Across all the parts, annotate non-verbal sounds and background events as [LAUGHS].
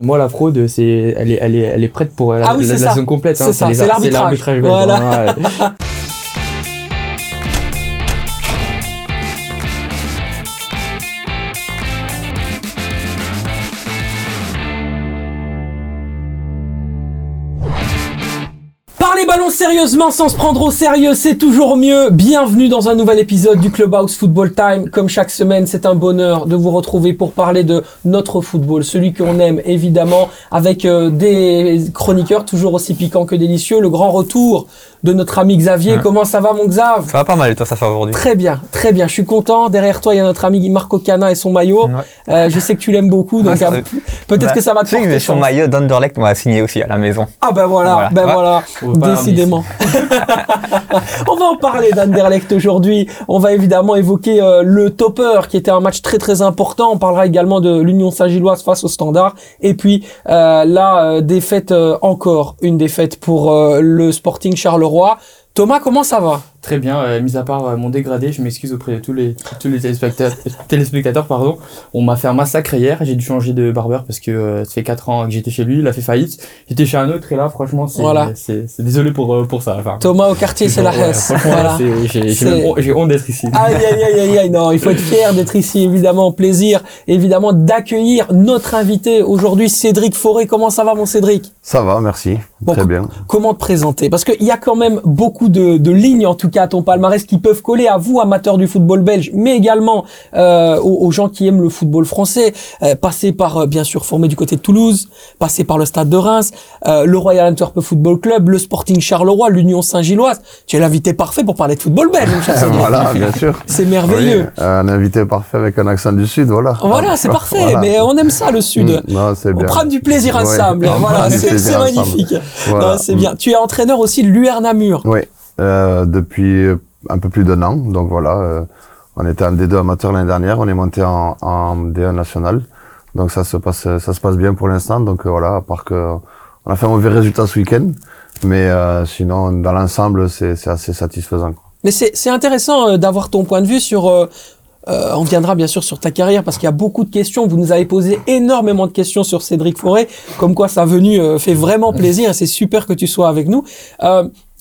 Moi, la fraude, c'est, elle est, elle est, elle est prête pour la, Ah oui, la, c'est la ça. zone complète. C'est hein. ça, l'arbitrage. Voilà. Sérieusement sans se prendre au sérieux, c'est toujours mieux. Bienvenue dans un nouvel épisode du Clubhouse Football Time. Comme chaque semaine, c'est un bonheur de vous retrouver pour parler de notre football, celui qu'on aime évidemment, avec euh, des chroniqueurs toujours aussi piquants que délicieux. Le grand retour de notre ami Xavier. Ouais. Comment ça va mon Xav? Ça va pas mal, et toi, ça fait aujourd'hui Très bien, très bien. Je suis content. Derrière toi, il y a notre ami Marco Cana et son maillot. Ouais. Euh, je sais que tu l'aimes beaucoup, donc Ouais, ça euh, [LAUGHS] peut-être Bah, que ça va te porter son maillot d'Anderlecht m'a signé aussi à la maison. Ah ben voilà, Voilà. ben voilà, pas décidément. [LAUGHS] On va en parler d'Anderlecht aujourd'hui. On va évidemment évoquer euh, le topper qui était un match très très important. On parlera également de l'Union Saint-Gilloise face au Standard. Et puis euh, la défaite, encore une défaite pour le Sporting Charleroi. Thomas, comment ça va? Très bien, euh, mis à part euh, mon dégradé, je m'excuse auprès de tous les, tous les téléspectateurs, [LAUGHS] téléspectateurs pardon. On m'a fait un massacre hier, j'ai dû changer de barbeur parce que euh, ça fait 4 ans que j'étais chez lui, il a fait faillite. J'étais chez un autre et là, franchement, c'est Voilà. c'est c'est désolé pour, euh, pour ça. Enfin, Thomas au quartier, c'est la ouais, Hesse. Voilà. c'est- J'ai honte d'être ici. Aïe, aïe, aïe, aïe, aïe, non, il faut être fier d'être ici, évidemment, plaisir, évidemment, d'accueillir notre invité aujourd'hui, Cédric Forêt. Comment ça va, mon Cédric? Ça va, merci. Bon, Très bien. Comment te présenter? Parce qu'il y a quand même beaucoup de, de lignes, en tout cas, à ton palmarès, qui peuvent coller à vous, amateurs du football belge, mais également euh, aux, aux gens qui aiment le football français. Euh, passer par, euh, bien sûr, formé du côté de Toulouse, passer par le Stade de Reims, euh, le Royal Antwerp Football Club, le Sporting Charleroi, l'Union Saint-Gilloise. Tu es l'invité parfait pour parler de football belge, [LAUGHS] voilà, bien sûr. C'est merveilleux. Oui, un invité parfait avec un accent du Sud, voilà. Voilà, c'est parfait, Voilà. mais on aime ça le Sud. Non, c'est On bien. prend du plaisir ensemble. [LAUGHS] On Voilà, c'est magnifique. Voilà. C'est bien. Tu es entraîneur aussi de l'UR Namur. Oui, depuis euh, un peu plus d'un an. Donc voilà, euh, on était en D2 amateur l'année dernière, on est monté en, en D1 national. Donc ça se passe, ça se passe bien pour l'instant. Donc euh, voilà, à part que on a fait un mauvais résultat ce week-end, mais sinon dans l'ensemble c'est assez satisfaisant. Mais c'est intéressant d'avoir ton point de vue sur. euh, on viendra bien sûr sur ta carrière parce qu'il y a beaucoup de questions. Vous nous avez posé énormément de questions sur Cédric Forêt, comme quoi sa venue euh, fait vraiment plaisir et c'est super que tu sois avec nous.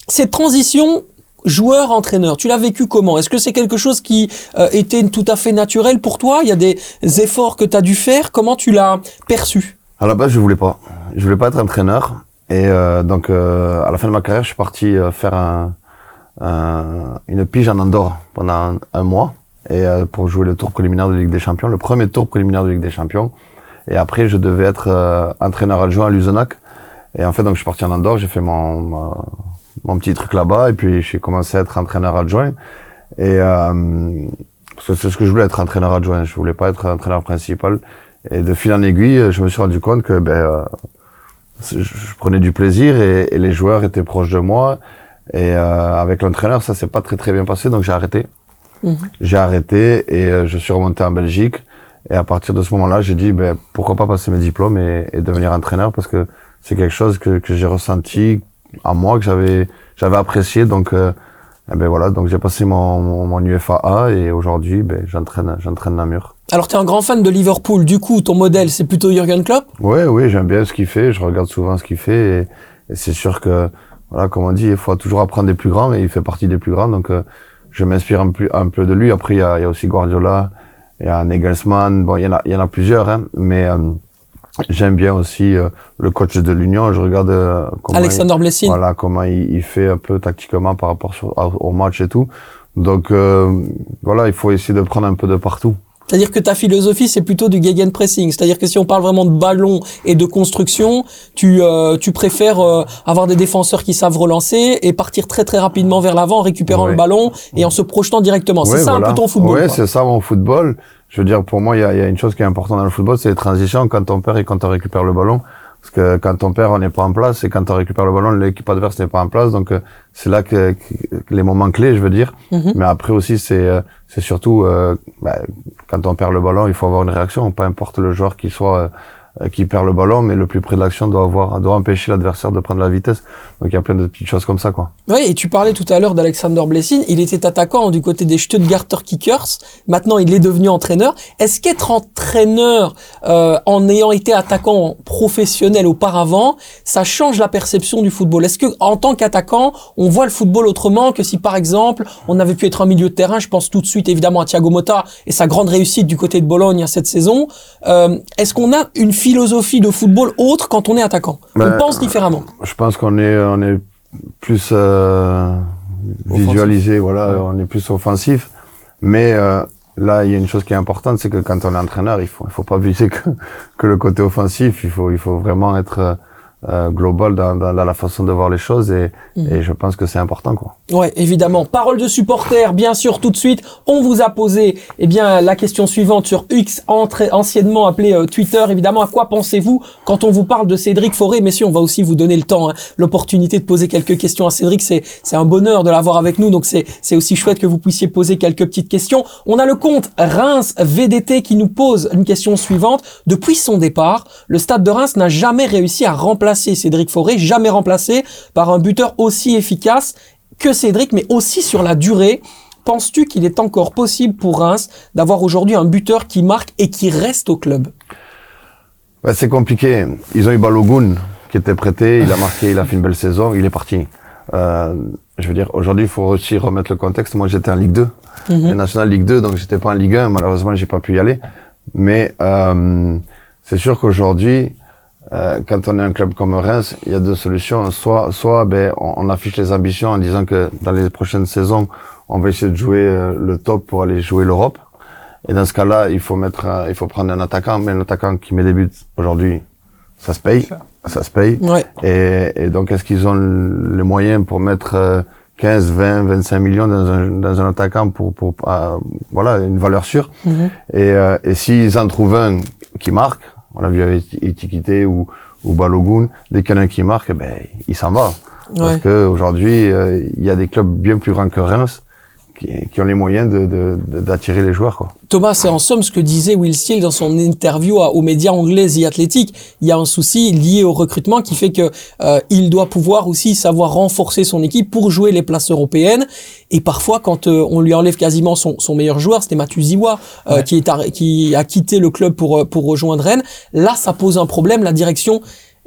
Cette transition joueur-entraîneur, tu l'as vécu comment? Est-ce que c'est quelque chose qui euh, était tout à fait naturel pour toi? Il y a des efforts que tu as dû faire? Comment tu l'as perçu? À la base, je voulais pas. Je voulais pas être entraîneur. Et euh, donc, euh, à la fin de ma carrière, je suis parti euh, faire un, un- une pige en Andorre pendant un, mois et euh, pour jouer le tour préliminaire de Ligue des Champions, le premier tour préliminaire de Ligue des Champions. Et après, je devais être euh, entraîneur adjoint à Luzenac. Et en fait, donc, je suis parti en Andorre, j'ai fait mon, ma- mon petit truc là-bas, et puis j'ai commencé à être entraîneur adjoint. Et euh, parce que c'est ce que je voulais être entraîneur adjoint, je voulais pas être entraîneur principal. Et de fil en aiguille, je me suis rendu compte que ben, euh, je, je prenais du plaisir et, et les joueurs étaient proches de moi. Et euh, avec l'entraîneur, ça s'est pas très très bien passé, donc j'ai arrêté. Mhm. J'ai arrêté et euh, je suis remonté en Belgique. Et à partir de ce moment-là, j'ai dit ben, pourquoi pas passer mes diplômes et, et devenir entraîneur parce que c'est quelque chose que, que j'ai ressenti à moi, que j'avais j'avais apprécié. Donc euh, eh ben voilà, donc j'ai passé mon, mon, mon UFAA et aujourd'hui ben, j'entraîne j'entraîne Namur. Alors, tu es un grand fan de Liverpool. Du coup, ton modèle, c'est plutôt Jürgen Klopp? Oui, oui, j'aime bien ce qu'il fait. Je regarde souvent ce qu'il fait. Et, et c'est sûr que, voilà, comme on dit, il faut toujours apprendre des plus grands et il fait partie des plus grands. Donc, euh, je m'inspire un peu, un peu de lui. Après, il y a, y a aussi Guardiola, il y a Nagelsmann. Bon, il y en a, il y en a plusieurs, hein, mais euh, j'aime bien aussi euh, le coach de l'Union. Je regarde euh, comment, Alexander il, Blessing. voilà, comment il, il fait un peu tactiquement par rapport sur- au au match et tout. Donc, euh, voilà, il faut essayer de prendre un peu de partout. C'est-à-dire que ta philosophie, c'est plutôt du gegenpressing. C'est-à-dire que si on parle vraiment de ballon et de construction, tu, euh, tu préfères euh, avoir des défenseurs qui savent relancer et partir très très rapidement vers l'avant en récupérant le ballon et en se projetant directement. c'est ça un peu ton football. Quoi. c'est ça mon football. Je veux dire, pour moi, il y a, y a une chose qui est importante dans le football, c'est les transitions quand on perd et quand on récupère le ballon. Parce que quand on perd, on n'est pas en place, et quand on récupère le ballon, l'équipe adverse n'est pas en place. Donc, euh, c'est là que, que les moments clés, je veux dire. Mhm. Mais après aussi, c'est euh, c'est surtout euh, bah, quand on perd le ballon, il faut avoir une réaction. Peu importe le joueur qui soit euh, qui perd le ballon, mais le plus près de l'action doit avoir, doit empêcher l'adversaire de prendre la vitesse. Donc il y a plein de petites choses comme ça, quoi. Oui, et tu parlais tout à l'heure d'Alexander Blessing. Il était attaquant du côté des Stuttgarter Kickers. Maintenant, il est devenu entraîneur. Est-ce qu'être entraîneur euh, en ayant été attaquant professionnel auparavant, ça change la perception du football? Est-ce que en tant qu'attaquant, on voit le football autrement que si, par exemple, on avait pu être en milieu de terrain? Je pense tout de suite, évidemment, à Thiago Motta et sa grande réussite du côté de Bologne cette saison. Euh, Est-ce qu'on a une philosophie de football autre quand on est attaquant Ben, On pense différemment. Je pense qu'on est, on est plus euh, visualisé, voilà, Ouais. on est plus offensif. Mais euh, là, il y a une chose qui est importante, c'est que quand on est entraîneur, il faut, il faut pas viser que, que le côté offensif. Il faut, il faut vraiment être euh, global dans, dans, dans la façon de voir les choses. Et, Mhm. et je pense que c'est important, quoi. Ouais, évidemment. Parole de supporter, bien sûr, tout de suite. On vous a posé, eh bien, la question suivante sur X, entre- anciennement appelé euh, Twitter. Évidemment, à quoi pensez-vous quand on vous parle de Cédric Forêt Messieurs, on va aussi vous donner le temps, hein, l'opportunité de poser quelques questions à Cédric. C'est, c'est un bonheur de l'avoir avec nous, donc c'est, c'est aussi chouette que vous puissiez poser quelques petites questions. On a le compte Reims VDT qui nous pose une question suivante. Depuis son départ, le Stade de Reims n'a jamais réussi à remplacer Cédric Forêt, jamais remplacé par un buteur aussi efficace que Cédric, mais aussi sur la durée. Penses-tu qu'il est encore possible pour Reims d'avoir aujourd'hui un buteur qui marque et qui reste au club? Ouais, c'est compliqué. Ils ont eu Balogun qui était prêté, il a [LAUGHS] marqué, il a fait une belle saison, il est parti. Euh, je veux dire, aujourd'hui, il faut aussi remettre le contexte. Moi, j'étais en Ligue 2, Mhm. National Ligue 2, donc j'étais pas en Ligue 1. Malheureusement, j'ai pas pu y aller. Mais euh, c'est sûr qu'aujourd'hui, euh, quand on est un club comme Reims, il y a deux solutions. Soit, soit, ben, on, on affiche les ambitions en disant que dans les prochaines saisons, on va essayer de jouer euh, le top pour aller jouer l'Europe. Et dans ce cas-là, il faut mettre, un- il faut prendre un attaquant, mais un attaquant qui met des buts aujourd'hui, ça se paye, ça se paye. Ouais. Et, et donc, est-ce qu'ils ont les moyens pour mettre euh, 15, 20, 25 millions dans un, dans un attaquant pour, pour euh, voilà, une valeur sûre? Et, euh, et s'ils en trouvent un qui marque, on l'a vu avec Etiquité ou, ou Balogun, dès qu'il y en a un qui marque, ben, il s'en va. Parce que aujourd'hui, euh, il y a des clubs bien plus grands que Reims qui, qui ont les moyens de, de, de- d'attirer les joueurs. Quoi. Thomas, c'est en somme ce que disait Will Steele dans son interview à- aux médias anglais The Athletic. Il y a un souci lié au recrutement qui fait que euh, il doit pouvoir aussi savoir renforcer son équipe pour jouer les places européennes. Et parfois, quand euh, on lui enlève quasiment son, son meilleur joueur, c'était Mathieu Ziwa, euh, Ouais. qui, est qui a quitté le club pour, euh, pour rejoindre Rennes. Là, ça pose un problème. La direction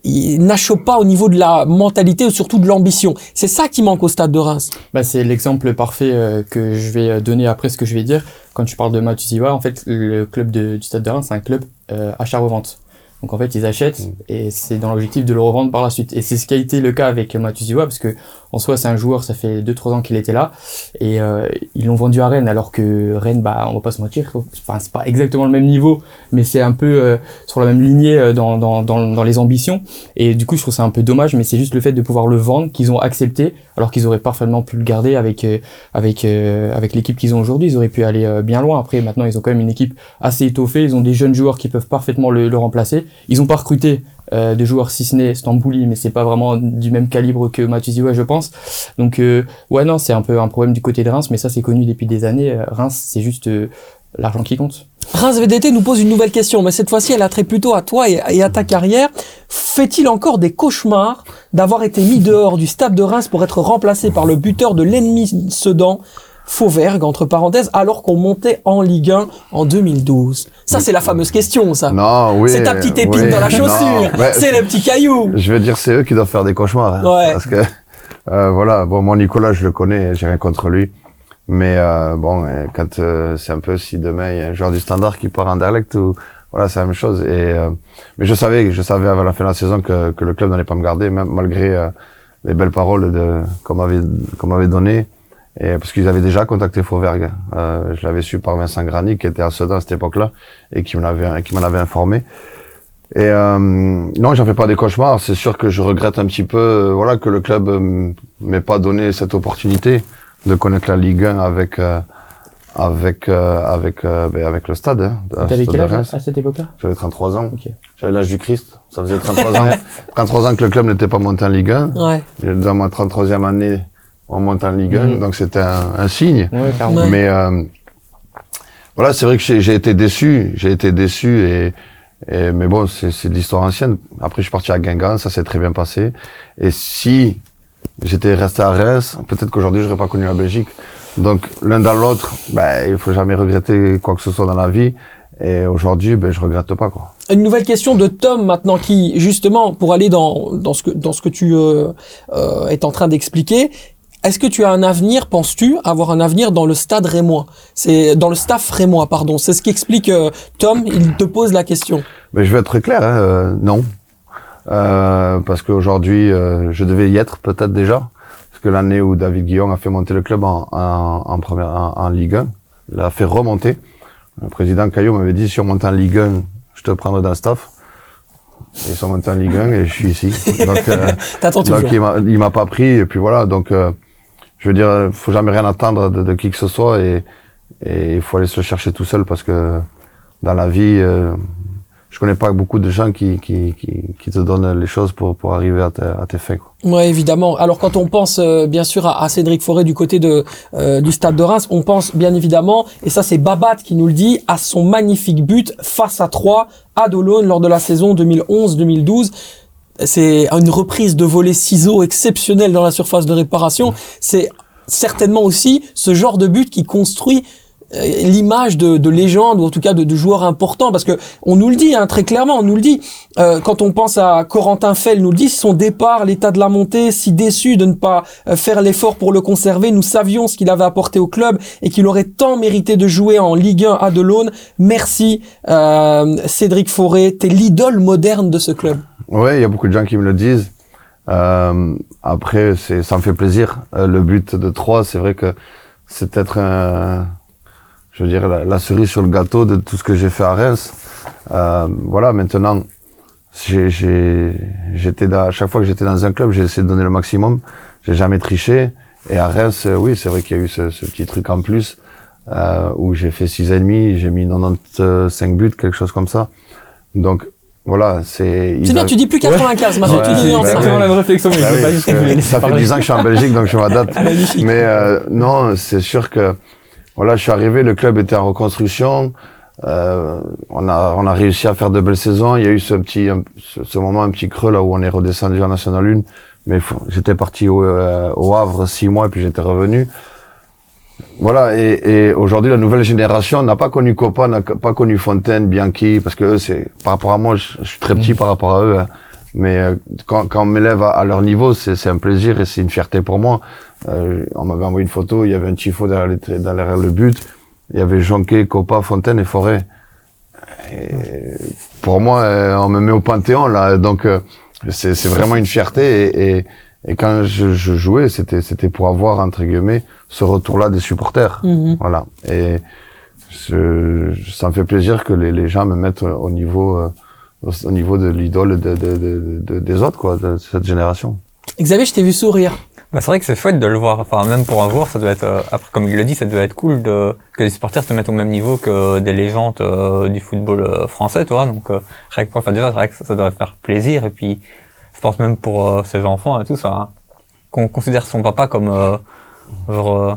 il n'achoppe pas au niveau de la mentalité ou surtout de l'ambition. C'est ça qui manque au stade de Reims. Bah, c'est l'exemple parfait euh, que je vais euh, donner après ce que je vais dire. Quand tu parles de Matusiwa, en fait, le club du Stade de Reims, c'est un club euh, achat-revente. Donc en fait, ils achètent et c'est dans l'objectif de le revendre par la suite. Et c'est ce qui a été le cas avec Matusiwa parce que en soi, c'est un joueur, ça fait 2-3 ans qu'il était là et euh, ils l'ont vendu à Rennes alors que Rennes, bah, on va pas se mentir, enfin c'est pas exactement le même niveau, mais c'est un peu euh, sur la même lignée euh, dans, dans, dans, dans les ambitions. Et du coup, je trouve ça un peu dommage, mais c'est juste le fait de pouvoir le vendre qu'ils ont accepté alors qu'ils auraient parfaitement pu le garder avec euh, avec euh, avec l'équipe qu'ils ont aujourd'hui. Ils auraient pu aller euh, bien loin. Après, maintenant, ils ont quand même une équipe assez étoffée. Ils ont des jeunes joueurs qui peuvent parfaitement le, remplacer. Ils ont pas recruté de joueurs si ce n'est Stambouli, mais c'est pas vraiment du même calibre que Matuziwa, je pense. Donc ouais, non, c'est un peu un problème du côté de Reims, mais ça c'est connu depuis des années. Reims, c'est juste l'argent qui compte. Reims VDT nous pose une nouvelle question, mais cette fois-ci, elle a trait plutôt à toi et, et à ta carrière. Fait-il encore des cauchemars d'avoir été mis dehors du stade de Reims pour être remplacé par le buteur de l'ennemi Sedan, Fauvergue, entre parenthèses, alors qu'on montait en Ligue 1 en 2012 Ça, c'est la fameuse question, ça. Non, oui. c'est ta petite épine oui, dans la chaussure. ouais, c'est le petit caillou. Je veux dire, c'est eux qui doivent faire des cauchemars. hein, Ouais. Parce que, euh, voilà, bon, moi, Nicolas, je le connais, j'ai rien contre lui. Mais euh, bon, euh, quand euh, c'est un peu si demain il y a un joueur du standard qui part en direct ou voilà, c'est la même chose. Et euh, mais je savais, je savais avant la fin de la saison que, que le club n'allait pas me garder, même malgré euh, les belles paroles de qu'on m'avait qu'on m'avait donné. Et parce qu'ils avaient déjà contacté Fauvergue. Euh, je l'avais su par Vincent Grani qui était à Sedan à cette époque-là et qui m'en avait qui m'en avait informé. Et euh, non, j'en fais pas des cauchemars. C'est sûr que je regrette un petit peu, voilà, que le club m'ait pas donné cette opportunité de connaître la Ligue 1 avec euh, avec euh, avec euh, ben, avec le stade. Hein, T'avais quel âge à cette époque-là? J'avais 33 ans. J'avais l'âge du Christ. Ça faisait 33 ans. [LAUGHS] 33 ans que le club n'était pas monté en Ligue 1. Ouais. Et Dans ma 33e année, on monte en Ligue 1. Mhm. Donc c'était un, un signe. Ouais. Mais euh, voilà, c'est vrai que j'ai j'ai été déçu, j'ai été déçu et Et, mais bon, c'est c'est de l'histoire ancienne. Après, je suis parti à Guingamp, ça s'est très bien passé. Et si j'étais resté à Reims, peut-être qu'aujourd'hui, j'aurais pas connu la Belgique. Donc, l'un dans l'autre, ben, il faut jamais regretter quoi que ce soit dans la vie. Et aujourd'hui, ben, je regrette pas, quoi. Une nouvelle question de Tom maintenant qui justement pour aller dans dans ce que dans ce que tu euh, euh, es en train d'expliquer. Est-ce que tu as un avenir, penses-tu, avoir un avenir dans le stade rémois? C'est dans le staff rémois, pardon. C'est ce qu'explique euh, Tom. Il te pose la question. Mais je vais être très clair, hein, euh, non. Euh, parce qu'aujourd'hui, euh, je devais y être peut-être déjà. Parce que l'année où David Guillaume a fait monter le club en, en, en première, en, en Ligue 1, l'a fait remonter. Le président Caillot m'avait dit, si on monte en Ligue 1, je te prendrai dans le staff. Ils sont montés en Ligue 1 et je suis ici. Donc, euh, [LAUGHS] donc il m'a, il m'a pas pris et puis voilà. Donc, euh, je veux dire, faut jamais rien attendre de, de qui que ce soit et et il faut aller se chercher tout seul parce que dans la vie, euh, je connais pas beaucoup de gens qui qui qui, qui te donnent les choses pour pour arriver à, tes- à tes fins. Quoi. Ouais, évidemment. Alors quand on pense euh, bien sûr à, à Cédric Forêt du côté de euh, du stade de Reims, on pense bien évidemment, et ça c'est Babat qui nous le dit, à son magnifique but face à 3 à Dolone lors de la saison 2011-2012. C'est une reprise de volet ciseaux exceptionnelle dans la surface de réparation. C'est certainement aussi ce genre de but qui construit l'image de, de légende ou en tout cas de, de joueur important parce que on nous le dit hein, très clairement on nous le dit Euh, quand on pense à Corentin Fell nous le dit son départ l'état de la montée si déçu de ne pas euh, faire l'effort pour le conserver nous savions ce qu'il avait apporté au club et qu'il aurait tant mérité de jouer en Ligue 1 à Delaune merci euh, Cédric Forêt t'es l'idole moderne de ce club Ouais, il y a beaucoup de gens qui me le disent. Euh, après, c'est, ça me fait plaisir. Euh, le but de 3, c'est vrai que c'est peut-être un, je veux dire, la, la cerise sur le gâteau de tout ce que j'ai fait à Reims. Euh, voilà, maintenant, j'ai, j'ai, j'étais dans, à chaque fois que j'étais dans un club, j'ai essayé de donner le maximum. J'ai jamais triché. Et à Reims, euh, oui, c'est vrai qu'il y a eu ce, ce petit truc en plus, euh, où j'ai fait six et demi, j'ai mis 95 buts, quelque chose comme ça. Donc, voilà, c'est... c'est bien a- tu dis plus 95 maintenant Ouais, tu dis non, exactement la même réflexion, mais bah je veux oui, pas que ça fait parler. 10 ans que je suis en Belgique, donc je m'adapte. [LAUGHS] Mais euh, non, c'est sûr que voilà, je suis arrivé, le club était en reconstruction. Euh, on a on a réussi à faire de belles saisons. Il y a eu ce petit un- ce, ce moment un petit creux là où on est redescendu en National 1. Mais j'étais parti au, euh, au Havre six mois et puis j'étais revenu. Voilà, et, et aujourd'hui, la nouvelle génération n'a pas connu Copa, n'a pas connu Fontaine, Bianchi, parce que eux, c'est, par rapport à moi, je, je suis très petit par rapport à eux, hein. Mais euh, quand, quand on m'élève à, à leur niveau, c'est, c'est un plaisir et c'est une fierté pour moi. Euh, on m'avait envoyé une photo, il y avait un tifo derrière, les derrière le but, il y avait Jonquet, Copa, Fontaine et Forêt. Et pour moi, euh, on me met au Panthéon, là, donc euh, c'est, c'est vraiment une fierté et, et, et quand je, je jouais, c'était, c'était pour avoir, entre guillemets, ce retour-là des supporters. Mhm. Voilà. Et je, ça me fait plaisir que les, les gens me mettent au niveau, euh, au, au niveau de l'idole de, de, de, de- des autres, quoi, de cette génération. Xavier je t'ai vu sourire Bah, c'est vrai que c'est chouette de le voir. Enfin, même pour un joueur, ça doit être, euh, après, comme il le dit, ça doit être cool de, que les supporters se mettent au même niveau que des légendes euh, du football euh, français, toi. Donc, euh, rien que pour- enfin, déjà, c'est vrai que ça, ça doit faire plaisir. Et puis, je pense même pour euh, ses enfants et tout ça, hein, qu'on considère son papa comme, euh, genre, euh,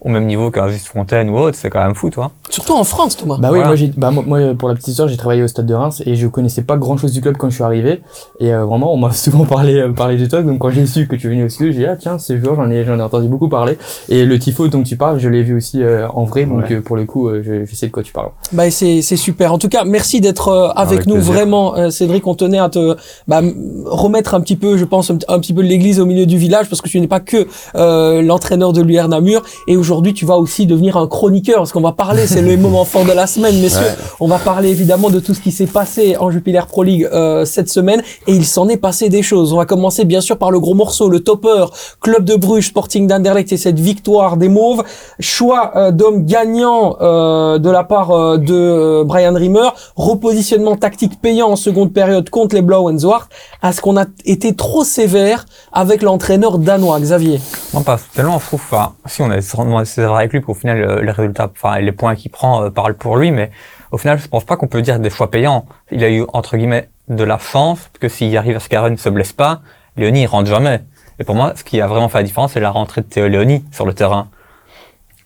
au même niveau qu'un Juste Fontaine ou autre, c'est quand même fou, toi. surtout en France Thomas Bah oui, Voilà. moi, j'ai, bah, moi, moi, pour la petite histoire, j'ai travaillé au stade de Reims et je connaissais pas grand chose du club quand je suis arrivé. Et euh, vraiment, on m'a [LAUGHS] souvent parlé, euh, parlé de toi. Donc quand j'ai su que tu venais au studio, j'ai dit, ah tiens, ce joueur, j'en ai, j'en ai entendu beaucoup parler. Et le tifo dont tu parles, je l'ai vu aussi euh, en vrai. Donc Ouais. euh, pour le coup, euh, je, je sais de quoi tu parles. Bah c'est c'est super. En tout cas, merci d'être euh, avec, Avec nous plaisir. vraiment, euh, Cédric. On tenait à te bah, m- remettre un petit peu, je pense, un, petit peu l'église au milieu du village parce que tu n'es pas que euh, l'entraîneur de l'UR Namur et aujourd'hui tu vas aussi devenir un chroniqueur parce qu'on va parler. C'est le [LAUGHS] moment fort de la semaine, messieurs. Ouais. On va parler évidemment de tout ce qui s'est passé en Jupiler Pro League euh, cette semaine et il s'en est passé des choses. On va commencer bien sûr par le gros morceau, le topper, Club de Bruges, Sporting d'Anderlecht et cette victoire des Mauves. Choix euh, d'homme gagnant euh, de la part euh, de euh, Brian Rimmer. Repositionnement tactique payant en seconde période contre les Blauenzwart. Est-ce qu'on a été trop sévère avec l'entraîneur danois, Xavier Non, pas tellement, je trouve, enfin, si on est vraiment sévère avec lui, qu'au final, euh, les résultats, enfin, les points qu'il prend euh, parlent pour lui, mais au final, je pense pas qu'on peut dire des choix payants. Il a eu, entre guillemets, de la chance, parce que s'il arrive à ce qu'Aaron ne se blesse pas, Léonie, il rentre jamais. Et pour moi, ce qui a vraiment fait la différence, c'est la rentrée de Théo Léonie sur le terrain.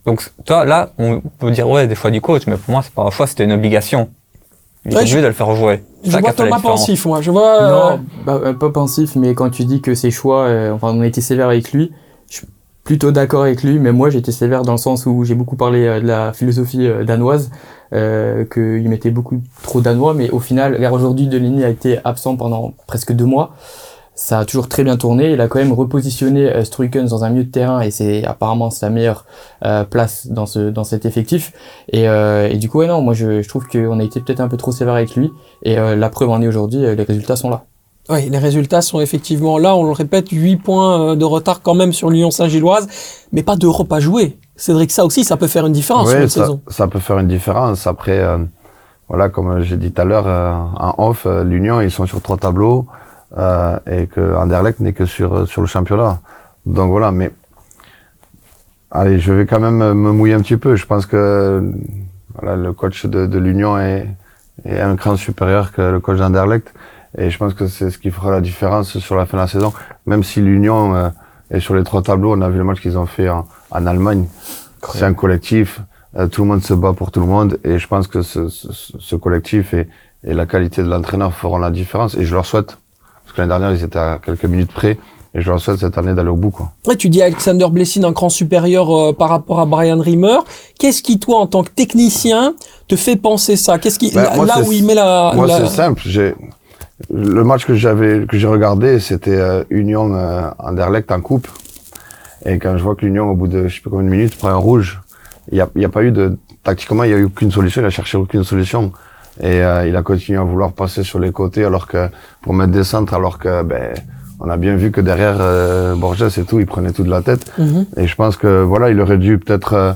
Donc, toi, là, on peut dire, ouais, des choix du coach, mais pour moi, c'est pas un choix, c'était une obligation. Il est Ouais, obligé de le faire jouer. Je ça vois Thomas pensif, moi. Je vois. euh, bah, pas pensif, mais quand tu dis que ses choix, euh, enfin, on a été sévère avec lui, je plutôt d'accord avec lui, mais moi j'étais sévère dans le sens où j'ai beaucoup parlé euh, de la philosophie euh, danoise, euh, qu'il mettait beaucoup trop danois, mais au final, regarde, aujourd'hui, Deligny a été absent pendant presque deux mois. Ça a toujours très bien tourné. Il a quand même repositionné euh, Struikens dans un milieu de terrain et c'est apparemment sa meilleure place dans ce dans cet effectif. Et, et du coup, ouais, non, moi je, je trouve qu'on a été peut-être un peu trop sévère avec lui. Et la preuve en est aujourd'hui, les résultats sont là. Oui, les résultats sont effectivement là. On le répète, 8 points euh, de retard quand même sur Lyon Saint-Gilloise, mais pas d'Europe à jouer. Cédric, ça aussi, ça peut faire une différence sur Oui, une ça, saison. ça peut faire une différence. Après, euh, voilà, comme j'ai dit tout à l'heure, euh, en off, euh, l'Union, ils sont sur trois tableaux euh, et que Anderlecht n'est que sur, sur le championnat. Donc voilà, mais allez, je vais quand même me mouiller un petit peu. Je pense que voilà, le coach de, de l'Union est, est un cran supérieur que le coach d'Anderlecht. Et je pense que c'est ce qui fera la différence sur la fin de la saison. Même si l'Union euh, est sur les trois tableaux, on a vu le match qu'ils ont fait en, en Allemagne. C'est un collectif. euh, tout le monde se bat pour tout le monde. Et je pense que ce, ce, ce collectif et, et la qualité de l'entraîneur feront la différence. Et je leur souhaite. Parce que l'année dernière, ils étaient à quelques minutes près. Et je leur souhaite cette année d'aller au bout. Quoi. Ouais, tu dis Alexander Blessing un cran supérieur euh, par rapport à Brian Rimmer. Qu'est-ce qui, toi, en tant que technicien, te fait penser ça? Qu'est-ce qui Ben, là, moi, là c'est- où il met la, Moi, la- c'est simple. J'ai le match que j'avais que j'ai regardé, c'était euh, Union euh, Anderlecht en coupe. Et quand je vois que l'Union, au bout de je sais pas combien de minutes, prend un rouge, il y a, il y a pas eu de tactiquement, il y a eu aucune solution. Il a cherché aucune solution. Et euh, il a continué à vouloir passer sur les côtés alors que pour mettre des centres, alors que ben on a bien vu que derrière euh, Borges et tout, il prenait tout de la tête. Mhm. Et je pense que voilà, il aurait dû peut-être euh,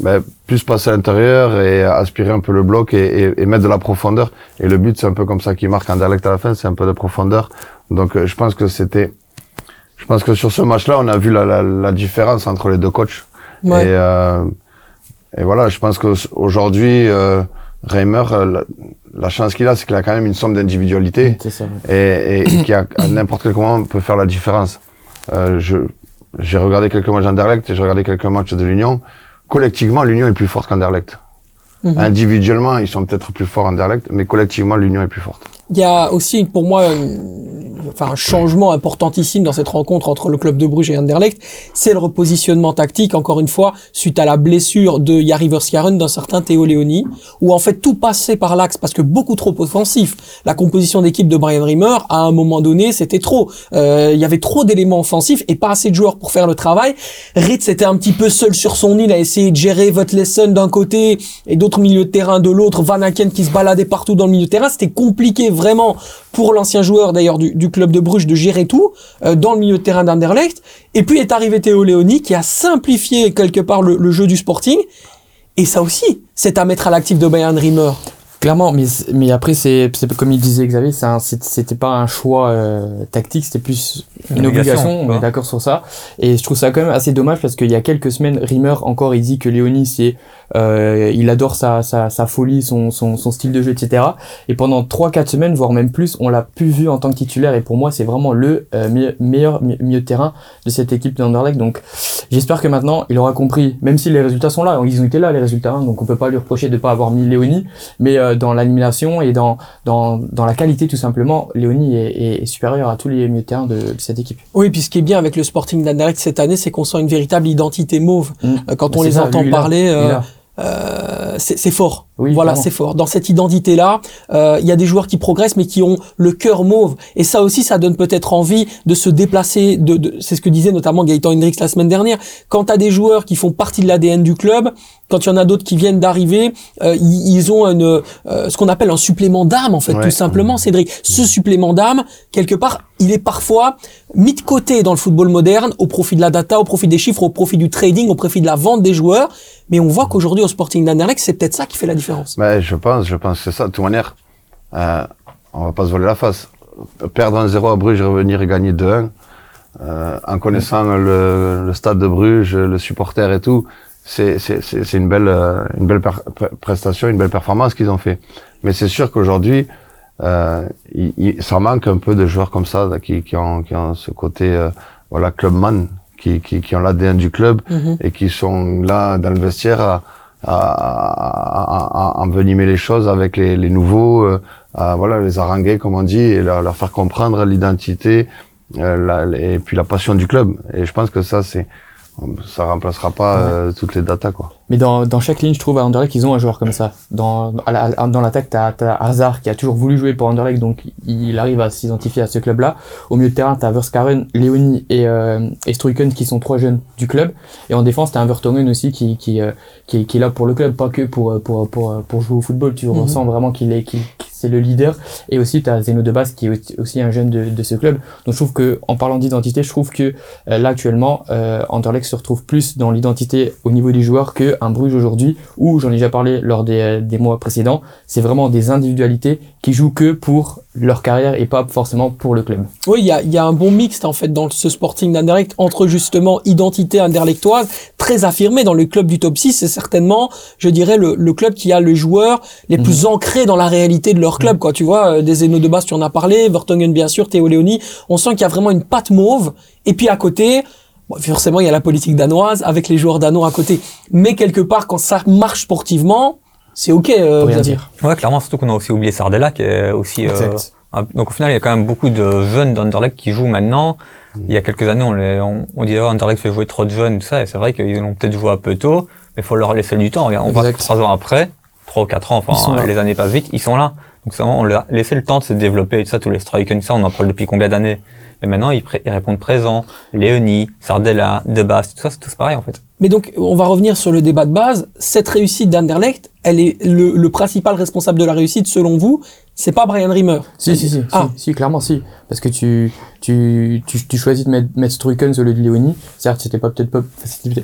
ben, plus passer à l'intérieur et aspirer un peu le bloc et, et, et mettre de la profondeur. Et le but, c'est un peu comme ça qu'il marque en dialecte à la fin, c'est un peu de profondeur. Donc euh, je pense que c'était, je pense que sur ce match-là, on a vu la, la, la différence entre les deux coachs. Ouais. Et, euh, et voilà, je pense qu'aujourd'hui, euh, Reimer, euh, la, la chance qu'il a, c'est qu'il a quand même une somme d'individualité et, et [COUGHS] qui à, n'importe quel moment peut faire la différence. Euh, je j'ai regardé quelques matchs d'Anderlecht et j'ai regardé quelques matchs de l'Union. Collectivement, l'Union est plus forte qu'Anderlecht. Mhm. Individuellement, ils sont peut-être plus forts Anderlecht, mais collectivement, l'Union est plus forte. Il y a aussi pour moi une- enfin, un changement importantissime dans cette rencontre entre le club de Bruges et Anderlecht, c'est le repositionnement tactique, encore une fois, suite à la blessure de Yari Verskaren d'un certain Théo Léoni, où en fait tout passait par l'axe parce que beaucoup trop offensif. La composition d'équipe de Brian Rimmer, à un moment donné, c'était trop. Euh, Il y avait trop d'éléments offensifs et pas assez de joueurs pour faire le travail. Ritz était un petit peu seul sur son île à essayer de gérer Votlesen d'un côté et d'autres milieux de terrain de l'autre. Van Aken qui se baladait partout dans le milieu de terrain. C'était compliqué vraiment pour l'ancien joueur d'ailleurs du, club de Bruges de gérer tout euh, dans le milieu de terrain d'Anderlecht. Et puis est arrivé Théo Léoni qui a simplifié quelque part le, jeu du Sporting. Et ça aussi, c'est à mettre à l'actif de Bayern Rimmer. Clairement, mais, après, c'est comme il disait Xavier, c'était pas un choix euh, tactique, c'était plus une, Une obligation, on est d'accord sur ça. Et je trouve ça quand même assez dommage parce qu'il y a quelques semaines, Rimmer encore, il dit que Léonie, c'est, euh, il adore sa, sa, sa folie, son, son, son style de jeu, etc. Et pendant 3-4 semaines, voire même plus, on l'a plus vu en tant que titulaire. Et pour moi, c'est vraiment le euh, me- meilleur mi- milieu de terrain de cette équipe d'Anderlecht. Donc, j'espère que maintenant, il aura compris, même si les résultats sont là, ils ont été là, les résultats, hein, donc on peut pas lui reprocher de pas avoir mis Léonie, mais euh, dans l'animation et dans, dans, dans la qualité, tout simplement, Léonie est, est, est supérieur à tous les milieux de terrain de, de cette équipe. Oui, puis ce qui est bien avec le Sporting d'Anderlecht cette année, c'est qu'on sent une véritable identité mauve. Mm. Euh, Quand Bah, on les ça, entend lui, parler, euh, euh, c'est fort. Oui, voilà, c'est fort. Dans cette identité-là, euh, il y a des joueurs qui progressent, mais qui ont le cœur mauve. Et ça aussi, ça donne peut-être envie de se déplacer. De, de- c'est ce que disait notamment Gaëtan Hendricks la semaine dernière. Quand tu as des joueurs qui font partie de l'ADN du club, quand il y en a d'autres qui viennent d'arriver, euh, ils, ils ont une, euh, ce qu'on appelle un supplément d'âme, en fait, Ouais. tout simplement, Cédric. Ce supplément d'âme, quelque part, il est parfois mis de côté dans le football moderne au profit de la data, au profit des chiffres, au profit du trading, au profit de la vente des joueurs. Mais on voit qu'aujourd'hui, au Sporting d'Anderlecht, c'est peut-être ça qui fait la différence. Ben, je pense, je pense que c'est ça. De toute manière, euh, on va pas se voler la face. Perdre 1-0 à Bruges, revenir et gagner 2-1, euh, en connaissant le, le stade de Bruges, le supporter et tout, c'est c'est c'est c'est une belle euh, une belle prestation, une belle performance qu'ils ont fait. Mais c'est sûr qu'aujourd'hui, euh, il, il- ça manque un peu de joueurs comme ça qui qui ont qui ont ce côté euh, voilà clubman, qui qui qui ont l'ADN du club Mhm. et qui sont là dans le vestiaire à, à, à, à envenimer les choses avec les, les nouveaux, euh, à, voilà, les haranguer comme on dit, et leur, leur faire comprendre l'identité euh, et puis la passion du club. Et je pense que ça, c'est ça remplacera pas euh, toutes les datas quoi. Mais dans, dans chaque ligne, je trouve à Anderlecht, ils ont un joueur comme ça. Dans, dans l'attaque, t'as, t'as Hazard qui a toujours voulu jouer pour Anderlecht, donc il arrive à s'identifier à ce club-là. Au milieu de terrain, t'as Verskaren, Leoni et, euh, et Struiken qui sont trois jeunes du club. Et en défense, t'as un Vertonghen aussi qui, qui, euh, qui, qui est là pour le club, pas que pour, euh, pour, pour, euh, pour jouer au football. Tu Mhm. ressens vraiment qu'il est, qu'il, que c'est le leader. Et aussi, t'as Zeno de Bas qui est aussi- un jeune de, de ce club. Donc je trouve que, en parlant d'identité, je trouve que euh, là actuellement, euh, Anderlecht se retrouve plus dans l'identité au niveau des joueurs que un Bruges aujourd'hui, où j'en ai déjà parlé lors des, euh, des mois précédents. C'est vraiment des individualités qui jouent que pour leur carrière et pas forcément pour le club. Oui, il y a, il y a un bon mixte en fait dans ce Sporting d'Anderlecht entre justement identité anderlechtoise très affirmée dans le club du top 6. C'est certainement, je dirais, le, le club qui a le joueur les plus ancrés dans la réalité de leur club. Quoi, tu vois, euh, des Zeno de base, tu en as parlé, Vertonghen bien sûr, Théo Léoni. On sent qu'il y a vraiment une patte mauve. Et puis à côté, bon, forcément, il y a la politique danoise avec les joueurs danois à côté. Mais quelque part, quand ça marche sportivement, c'est ok. euh, rien dire. Ouais, clairement, surtout qu'on a aussi oublié Sardella, qui est aussi... euh, un- donc au final, il y a quand même beaucoup de jeunes d'Anderlecht qui jouent maintenant. Il y a quelques années, on, les, on, on disait, oh, Anderlecht fait jouer trop de jeunes, tout ça, et c'est vrai qu'ils l'ont peut-être joué un peu tôt, mais il faut leur laisser du temps. Regarde, on voit Exact. trois ans après, trois ou quatre ans, enfin, les années passent vite, ils sont là. Donc c'est vraiment, on leur a laissé le temps de se développer, et tout ça, tous les strikers, ça, on en parle depuis combien d'années? Mais maintenant, ils, répondent présent. Léonie, Sardella, Debas, tout ça, c'est tous pareil, en fait. Mais donc, on va revenir sur le débat de base. Cette réussite d'Anderlecht, elle est le principal responsable de la réussite, selon vous, c'est pas Brian Rimmer. Si, si, si, Ah. si, si, clairement, si. Parce que tu, tu, tu, tu choisis de mettre, mettre Struikens au lieu de Léoni. Certes, c'était pas peut-être pas,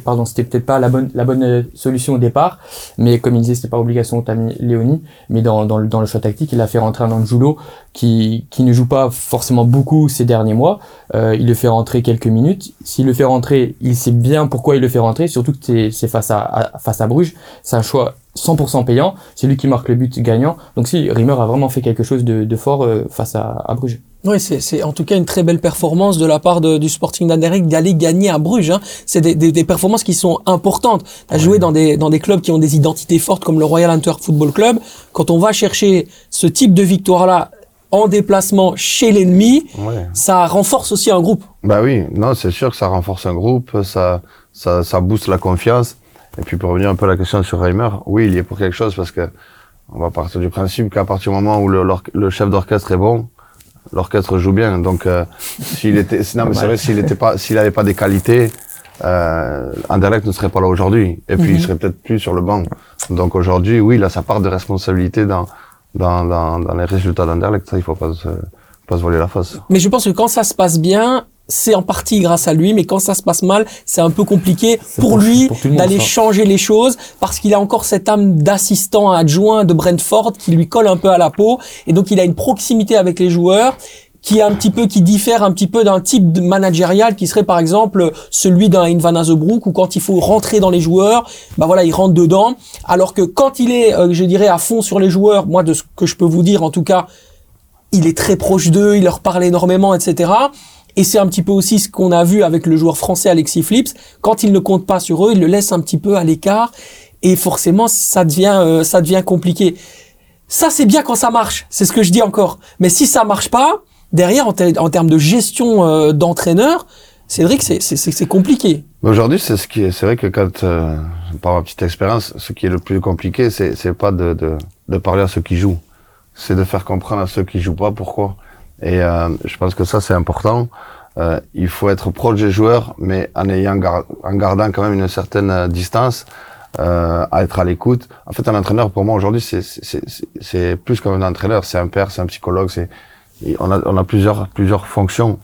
pardon, c'était peut-être pas la bonne, la bonne euh, solution au départ. Mais comme il disait, c'était pas obligation, t'as mis Léoni. Mais dans, dans, le, dans le choix tactique, il a fait rentrer un Anjulo qui, qui ne joue pas forcément beaucoup ces derniers mois. Euh, il le fait rentrer quelques minutes. S'il le fait rentrer, il sait bien pourquoi il le fait rentrer. Surtout que c'est, c'est face à, à- face à Bruges. C'est un choix 100% payant. C'est lui qui marque le but gagnant. Donc si, Rimmer a vraiment fait quelque chose de, de fort euh, face à, à Bruges. Oui, c'est, c'est en tout cas une très belle performance de la part de- du Sporting d'Anderlecht d'aller gagner à Bruges. Hein. C'est des, des, des performances qui sont importantes. As joué dans des, dans des clubs qui ont des identités fortes comme le Royal Antwerp Football Club. Quand on va chercher ce type de victoire-là en déplacement chez l'ennemi, Ouais. ça renforce aussi un groupe. Bah oui, non, c'est sûr que ça renforce un groupe, ça, ça, ça booste la confiance. Et puis pour revenir un peu à la question sur Reimer, oui, il y est pour quelque chose parce que on va partir du principe qu'à partir du moment où le, chef d'orchestre est bon, l'orchestre joue bien. Donc euh, [LAUGHS] s'il était, non mais c'est vrai, s'il était pas, s'il avait pas des qualités, euh, Anderlecht ne serait pas là aujourd'hui. Et puis il serait peut-être plus sur le banc. Donc aujourd'hui, oui, il a sa part de responsabilité dans dans dans, dans les résultats d'Anderlecht. Ça, il faut pas se pas se voiler la face. Mais je pense que quand ça se passe bien, c'est en partie grâce à lui, mais quand ça se passe mal, c'est un peu compliqué pour, pour- lui d'aller changer les choses parce qu'il a encore cette âme d'assistant adjoint de Brentford qui lui colle un peu à la peau et donc il a une proximité avec les joueurs qui est un petit peu qui diffère un petit peu d'un type de managérial qui serait par exemple celui d'un Van Azebrook où quand il faut rentrer dans les joueurs, bah voilà, il rentre dedans alors que quand il est euh, je dirais à fond sur les joueurs, moi de ce que je peux vous dire en tout cas, il est très proche d'eux, il leur parle énormément, etc. Et c'est un petit peu aussi ce qu'on a vu avec le joueur français Alexis Flips. Quand il ne compte pas sur eux, il le laisse un petit peu à l'écart. Et forcément, ça devient, euh, ça devient compliqué. Ça, c'est bien quand ça marche. C'est ce que je dis encore. Mais si ça marche pas, derrière, en, ter- en termes de gestion euh, d'entraîneur, Cédric, c'est, compliqué. Aujourd'hui, c'est ce qui est, c'est vrai que quand, euh, par ma petite expérience, ce qui est le plus compliqué, c'est pas de, de, de parler à ceux qui jouent. C'est de faire comprendre à ceux qui jouent pas pourquoi. Et euh, je pense que ça, c'est important. Euh, il faut être proche des joueurs, mais en ayant, en gardant quand même une certaine euh, distance, euh, à être à l'écoute. En fait, un entraîneur, pour moi, aujourd'hui, c'est, plus comme un entraîneur. C'est un père, c'est un psychologue, c'est, on a, on a plusieurs, plusieurs fonctions.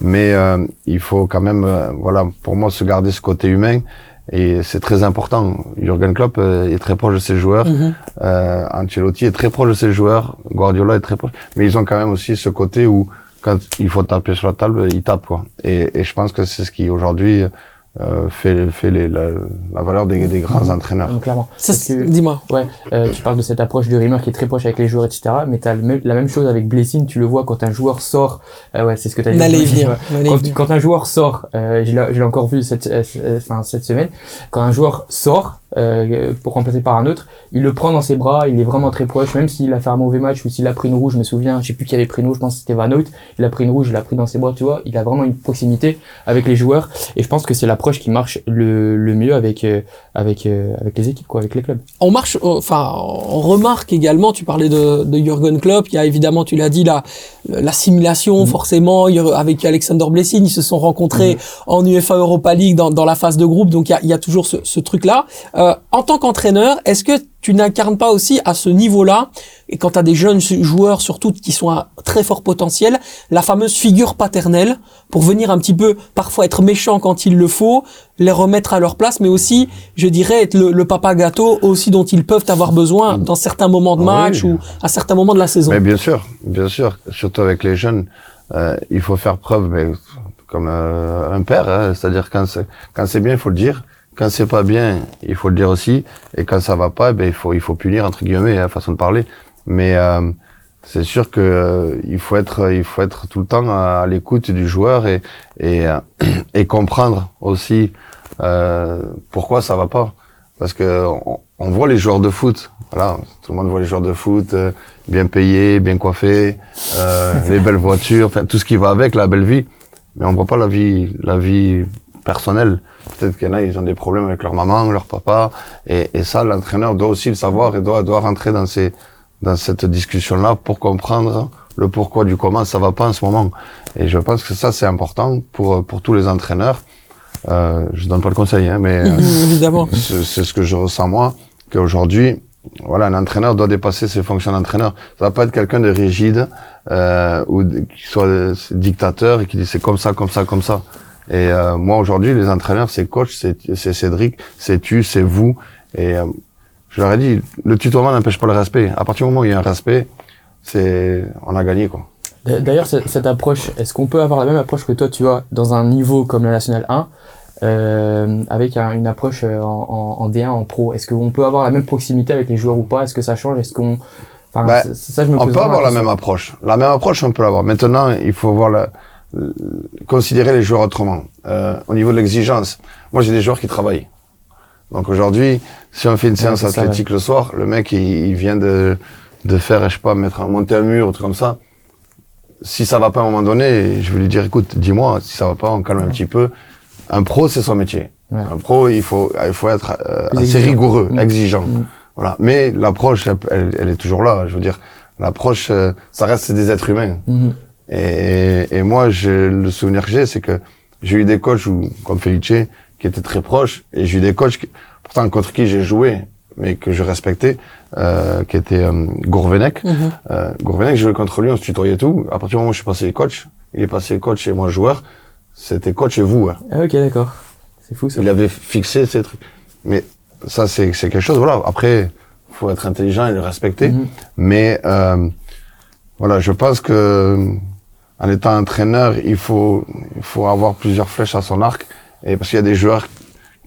Mais euh, il faut quand même, euh, voilà, pour moi, se garder ce côté humain. Et c'est très important. Jürgen Klopp euh, est très proche de ses joueurs. Euh, Ancelotti est très proche de ses joueurs. Guardiola est très proche. Mais ils ont quand même aussi ce côté où, quand il faut taper sur la table, ils tapent. Quoi. Et, et je pense que c'est ce qui, aujourd'hui, euh, fait, fait les, la, la valeur des, des grands entraîneurs. Donc, clairement. C'est- que- Dis-moi. Ouais, euh, tu parles de cette approche de Rimmer qui est très proche avec les joueurs, etc. Mais t'as le même- la même chose avec Blessing, tu le vois quand un joueur sort. euh, ouais, c'est ce que t'as dit. N'allez y venir. Quand, venir. quand un joueur sort, euh, je l'ai je l'ai encore vu cette, euh, euh, enfin, cette semaine, quand un joueur sort, euh, pour remplacer par un autre, il le prend dans ses bras, il est vraiment très proche, même s'il a fait un mauvais match ou s'il a pris une rouge, je me souviens, je sais plus qui avait pris une rouge, je pense que c'était Van il a pris une rouge, il l'a pris dans ses bras, tu vois, il a vraiment une proximité avec les joueurs et je pense que c'est l'approche qui marche le, le mieux avec euh, avec euh, avec les équipes quoi, avec les clubs. On marche, enfin, on remarque également, tu parlais de, de Jürgen Klopp, il y a évidemment, tu l'as dit, la, l'assimilation, forcément, il y a- avec Alexander Blessing, ils se sont rencontrés en UEFA Europa League dans, dans la phase de groupe, donc il y a, il y a toujours ce, ce truc-là. Euh, en tant qu'entraîneur, est-ce que tu n'incarnes pas aussi à ce niveau-là, et quand tu as des jeunes joueurs surtout qui sont à très fort potentiel, la fameuse figure paternelle, pour venir un petit peu parfois être méchant quand il le faut, les remettre à leur place, mais aussi, je dirais, être le, le papa gâteau aussi dont ils peuvent avoir besoin dans certains moments de Oui. match ou à certains moments de la saison. Mais bien sûr, bien sûr, surtout avec les jeunes, euh, il faut faire preuve, mais comme euh, un père, hein, c'est-à-dire quand c'est quand c'est bien, il faut le dire. Quand c'est pas bien, il faut le dire aussi. Et quand ça va pas, ben il faut il faut punir entre guillemets, hein, façon de parler. Mais euh, c'est sûr que euh, il faut être il faut être tout le temps à, l'écoute du joueur et et, euh, [CLEARS THROAT] et comprendre aussi euh, pourquoi ça va pas. Parce que on, on voit les joueurs de foot, voilà, tout le monde voit les joueurs de foot euh, bien payés, bien coiffés, euh, [LAUGHS] les belles voitures, enfin tout ce qui va avec la belle vie. Mais on voit pas la vie, la vie personnelle. Peut-être qu'il y en a, ils ont des problèmes avec leur maman, leur papa, et, et ça, l'entraîneur doit aussi le savoir et doit doit rentrer dans ces dans cette discussion-là pour comprendre le pourquoi du comment ça va pas en ce moment. Et je pense que ça c'est important pour pour tous les entraîneurs. Euh, je donne pas le conseil, hein, mais [LAUGHS] euh, Évidemment. c'est c'est ce que je ressens moi, qu'aujourd'hui, voilà, un entraîneur doit dépasser ses fonctions d'entraîneur. Ça va pas être quelqu'un de rigide euh, ou de- qui soit euh, dictateur et qui dit c'est comme ça, comme ça, comme ça. Et euh, moi aujourd'hui, les entraîneurs, c'est coach, c'est Cédric, c'est tu, c'est vous. Et euh, je leur ai dit, le tutoiement n'empêche pas le respect. À partir du moment où il y a un respect, c'est on a gagné quoi. D'a- D'ailleurs, cette, approche, est-ce qu'on peut avoir la même approche que toi tu as dans un niveau comme la Nationale 1, euh, avec un- une approche en, en, en D1, en pro? Est-ce qu'on peut avoir la même proximité avec les joueurs ou pas? Est-ce que ça change? Est-ce qu'on... Enfin, c'est ça, je me On peut avoir la même approche. La même approche, on peut l'avoir. Maintenant, il faut voir la, considérer les joueurs autrement. Euh, au niveau de l'exigence, moi j'ai des joueurs qui travaillent. Donc aujourd'hui, si on fait une séance ça, athlétique le soir, le mec il, il vient de, de faire, je sais pas, mettre monter un mur ou truc comme ça. Si ça va pas à un moment donné, je vais lui dire, écoute, dis-moi, si ça va pas, on calme un petit peu. Un pro, c'est son métier. Un pro, il faut, il faut être euh, assez exigeant. rigoureux, Mm. exigeant. Mm. Voilà. Mais l'approche, elle, est toujours là. Je veux dire, l'approche, euh, ça reste des êtres humains. Mhm. Et, et moi, j'ai- le souvenir que j'ai, c'est que j'ai eu des coachs où, comme Felice, qui étaient très proches, et j'ai eu des coachs, qui, pourtant contre qui j'ai joué, mais que je respectais, euh, qui était euh, Gourvenec. Mhm. Euh, Gourvenec, je jouais contre lui, on se tutoyait tout. À partir du moment où je suis passé coach, il est passé coach et moi joueur, c'était coach et vous. hein. Ah, ok, d'accord. C'est fou ça. Il avait fixé ces trucs. Mais ça, c'est c'est quelque chose. Voilà. Après, faut être intelligent et le respecter. Mhm. Mais euh, voilà, je pense que en étant entraîneur, il faut il faut avoir plusieurs flèches à son arc. Et parce qu'il y a des joueurs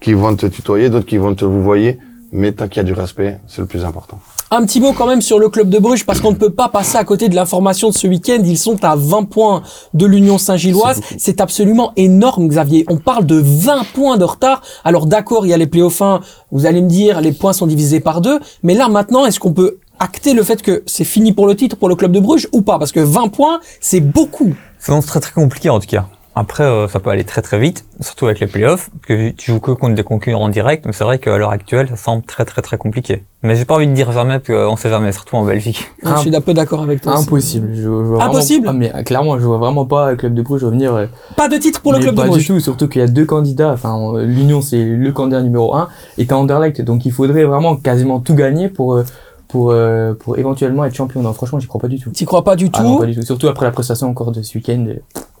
qui vont te tutoyer, d'autres qui vont te vous voyer. Mais tant qu'il y a du respect, c'est le plus important. Un petit mot quand même sur le club de Bruges parce qu'on ne peut pas passer à côté de l'information de ce week-end. Ils sont à 20 points de l'Union Saint-Gilloise. C'est absolument énorme, Xavier. On parle de 20 points de retard. Alors d'accord, il y a les playoffs 1. Vous allez me dire, les points sont divisés par deux. Mais là maintenant, est-ce qu'on peut acter le fait que c'est fini pour le titre pour le club de Bruges ou pas? Parce que 20 points, c'est beaucoup. C'est très très compliqué en tout cas. Après, euh, ça peut aller très très vite, surtout avec les playoffs, parce que tu joues que contre des concurrents directs, mais c'est vrai qu'à l'heure actuelle, ça semble très très très compliqué. Mais j'ai pas envie de dire jamais, parce qu'on sait jamais, surtout en Belgique. [LAUGHS] Je suis un peu d'accord avec toi. Impossible. Je, je vois vraiment- Impossible? Ah, mais euh, clairement, je vois vraiment pas le club de Bruges revenir. euh, Pas de titre pour le club de pas Bruges. du tout, surtout qu'il y a deux candidats. Enfin, euh, l'Union c'est le candidat numéro un et t'as Anderlecht, donc il faudrait vraiment quasiment tout gagner pour euh, pour euh, pour éventuellement être champion. Non, franchement, j'y crois pas du tout. T'y crois pas du Ah tout non, pas du tout. Surtout après la prestation encore de ce week-end. euh,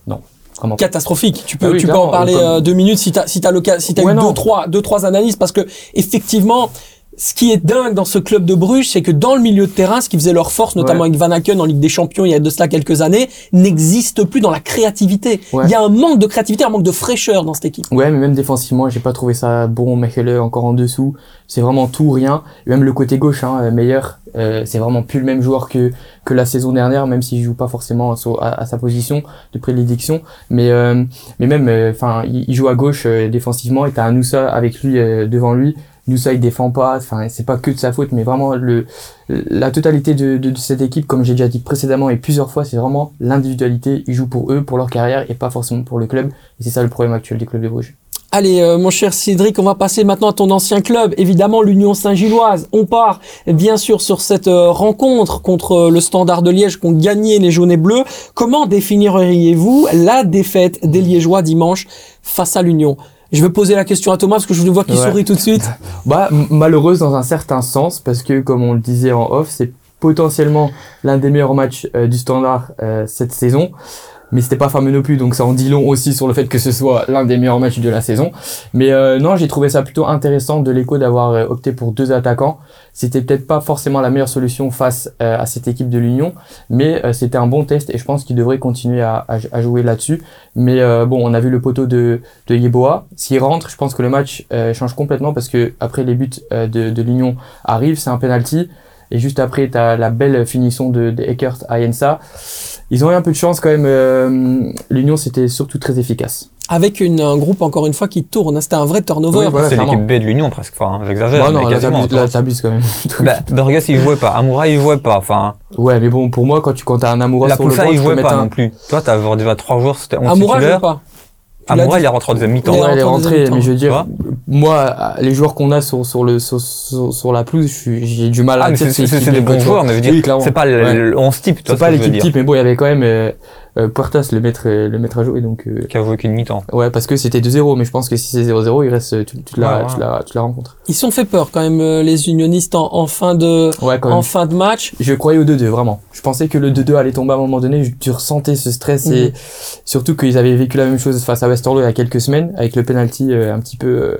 Non, vraiment. catastrophique. Tu peux, Ah oui, tu peux en parler comme- euh, deux minutes si t'as si t'as si t'as Ouais, eu non. deux trois deux trois analyses parce que effectivement. Ce qui est dingue dans ce club de Bruges, c'est que dans le milieu de terrain, ce qui faisait leur force, notamment Ouais. avec Van Aken en Ligue des Champions il y a de cela quelques années, n'existe plus dans la créativité. Ouais. Il y a un manque de créativité, un manque de fraîcheur dans cette équipe. Ouais, mais même défensivement, j'ai pas trouvé ça bon. Mechele encore en dessous. C'est vraiment tout ou rien. Même le côté gauche, hein, euh, meilleur. euh, c'est vraiment plus le même joueur que que la saison dernière, même s'il joue pas forcément à, so- à- à sa position de prédilection. Mais euh, mais même, enfin, il, il joue à gauche euh, défensivement. Et t'as Anoussa avec lui euh, devant lui. Nusa il défend pas, enfin c'est pas que de sa faute, mais vraiment le la totalité de, cette équipe, comme j'ai déjà dit précédemment et plusieurs fois, c'est vraiment l'individualité. Ils jouent pour eux, pour leur carrière et pas forcément pour le club. Et c'est ça le problème actuel du club de Bruges. Allez, euh, mon cher Cédric, on va passer maintenant à ton ancien club, évidemment l'Union Saint-Gilloise. On part bien sûr sur cette euh, rencontre contre euh, le Standard de Liège qu'ont gagné les jaunes et bleus. Comment définiriez-vous la défaite des Liégeois dimanche face à l'Union? Je vais poser la question à Thomas parce que je le vois qui Ouais. sourit tout de suite. [LAUGHS] Bah, malheureuse dans un certain sens, parce que comme on le disait en off, c'est potentiellement l'un des meilleurs matchs euh, du standard euh, cette saison. Mais c'était pas fameux non plus, donc ça en dit long aussi sur le fait que ce soit l'un des meilleurs matchs de la saison. Mais euh, non, j'ai trouvé ça plutôt intéressant de l'écho d'avoir euh, opté pour deux attaquants. C'était peut-être pas forcément la meilleure solution face euh, à cette équipe de l'Union, mais euh, c'était un bon test et je pense qu'il devrait continuer à, à- à jouer là-dessus. Mais euh, bon, on a vu le poteau de, de Yeboah. S'il rentre, je pense que le match change complètement parce que après les buts de, de l'Union arrivent, c'est un penalty. Et juste après, tu as la belle finition de, de Eckert à Yensa. Ils ont eu un peu de chance quand même. euh, L'Union, c'était surtout très efficace. Avec une, un groupe, encore une fois, qui tourne. C'était un vrai turnover. Oui, voilà, c'est l'équipe B de l'Union presque. Enfin, j'exagère. Non, mais là, t'abuses- quand même. [LAUGHS] Bah, Burgess, il jouait pas. Amoura, il jouait pas. Enfin, ouais, mais bon, pour moi, quand tu as un amoureux la sur le banc, il jouait pas un... non plus. Toi, t'as genre déjà trois jours, c'était 11 Amoura joue titulaires. pas. Amoura, dit. il est rentré en deuxième mi-temps. Il est Ouais, elle est rentré mais je veux dire, moi, les joueurs qu'on a sur, sur, le, sur, sur, sur la pelouse, je suis- j'ai du mal à Ah, mais c'est des bons joueurs, mais je veux dire, c'est pas le, Ouais. le 11 type, C'est ce pas l'équipe type, mais bon, il y avait quand même euh, Puertas, le maître, le maître à jouer, donc euh, Qui a joué qu'une mi-temps. ouais, parce que c'était 2-0, mais je pense que si c'est 0-0, il reste, tu, tu, la, Ouais, ouais. tu, la, tu la rencontres. Ils sont fait peur quand même, euh, les unionistes, en, en fin de, Ouais, quand même. en fin de match. Je croyais au 2-2, vraiment. Je pensais que le 2-2 allait tomber à un moment donné. Je- Tu ressentais ce stress et surtout qu'ils avaient vécu la même chose face à Westerlo il y a quelques semaines avec le penalty euh, un petit peu euh,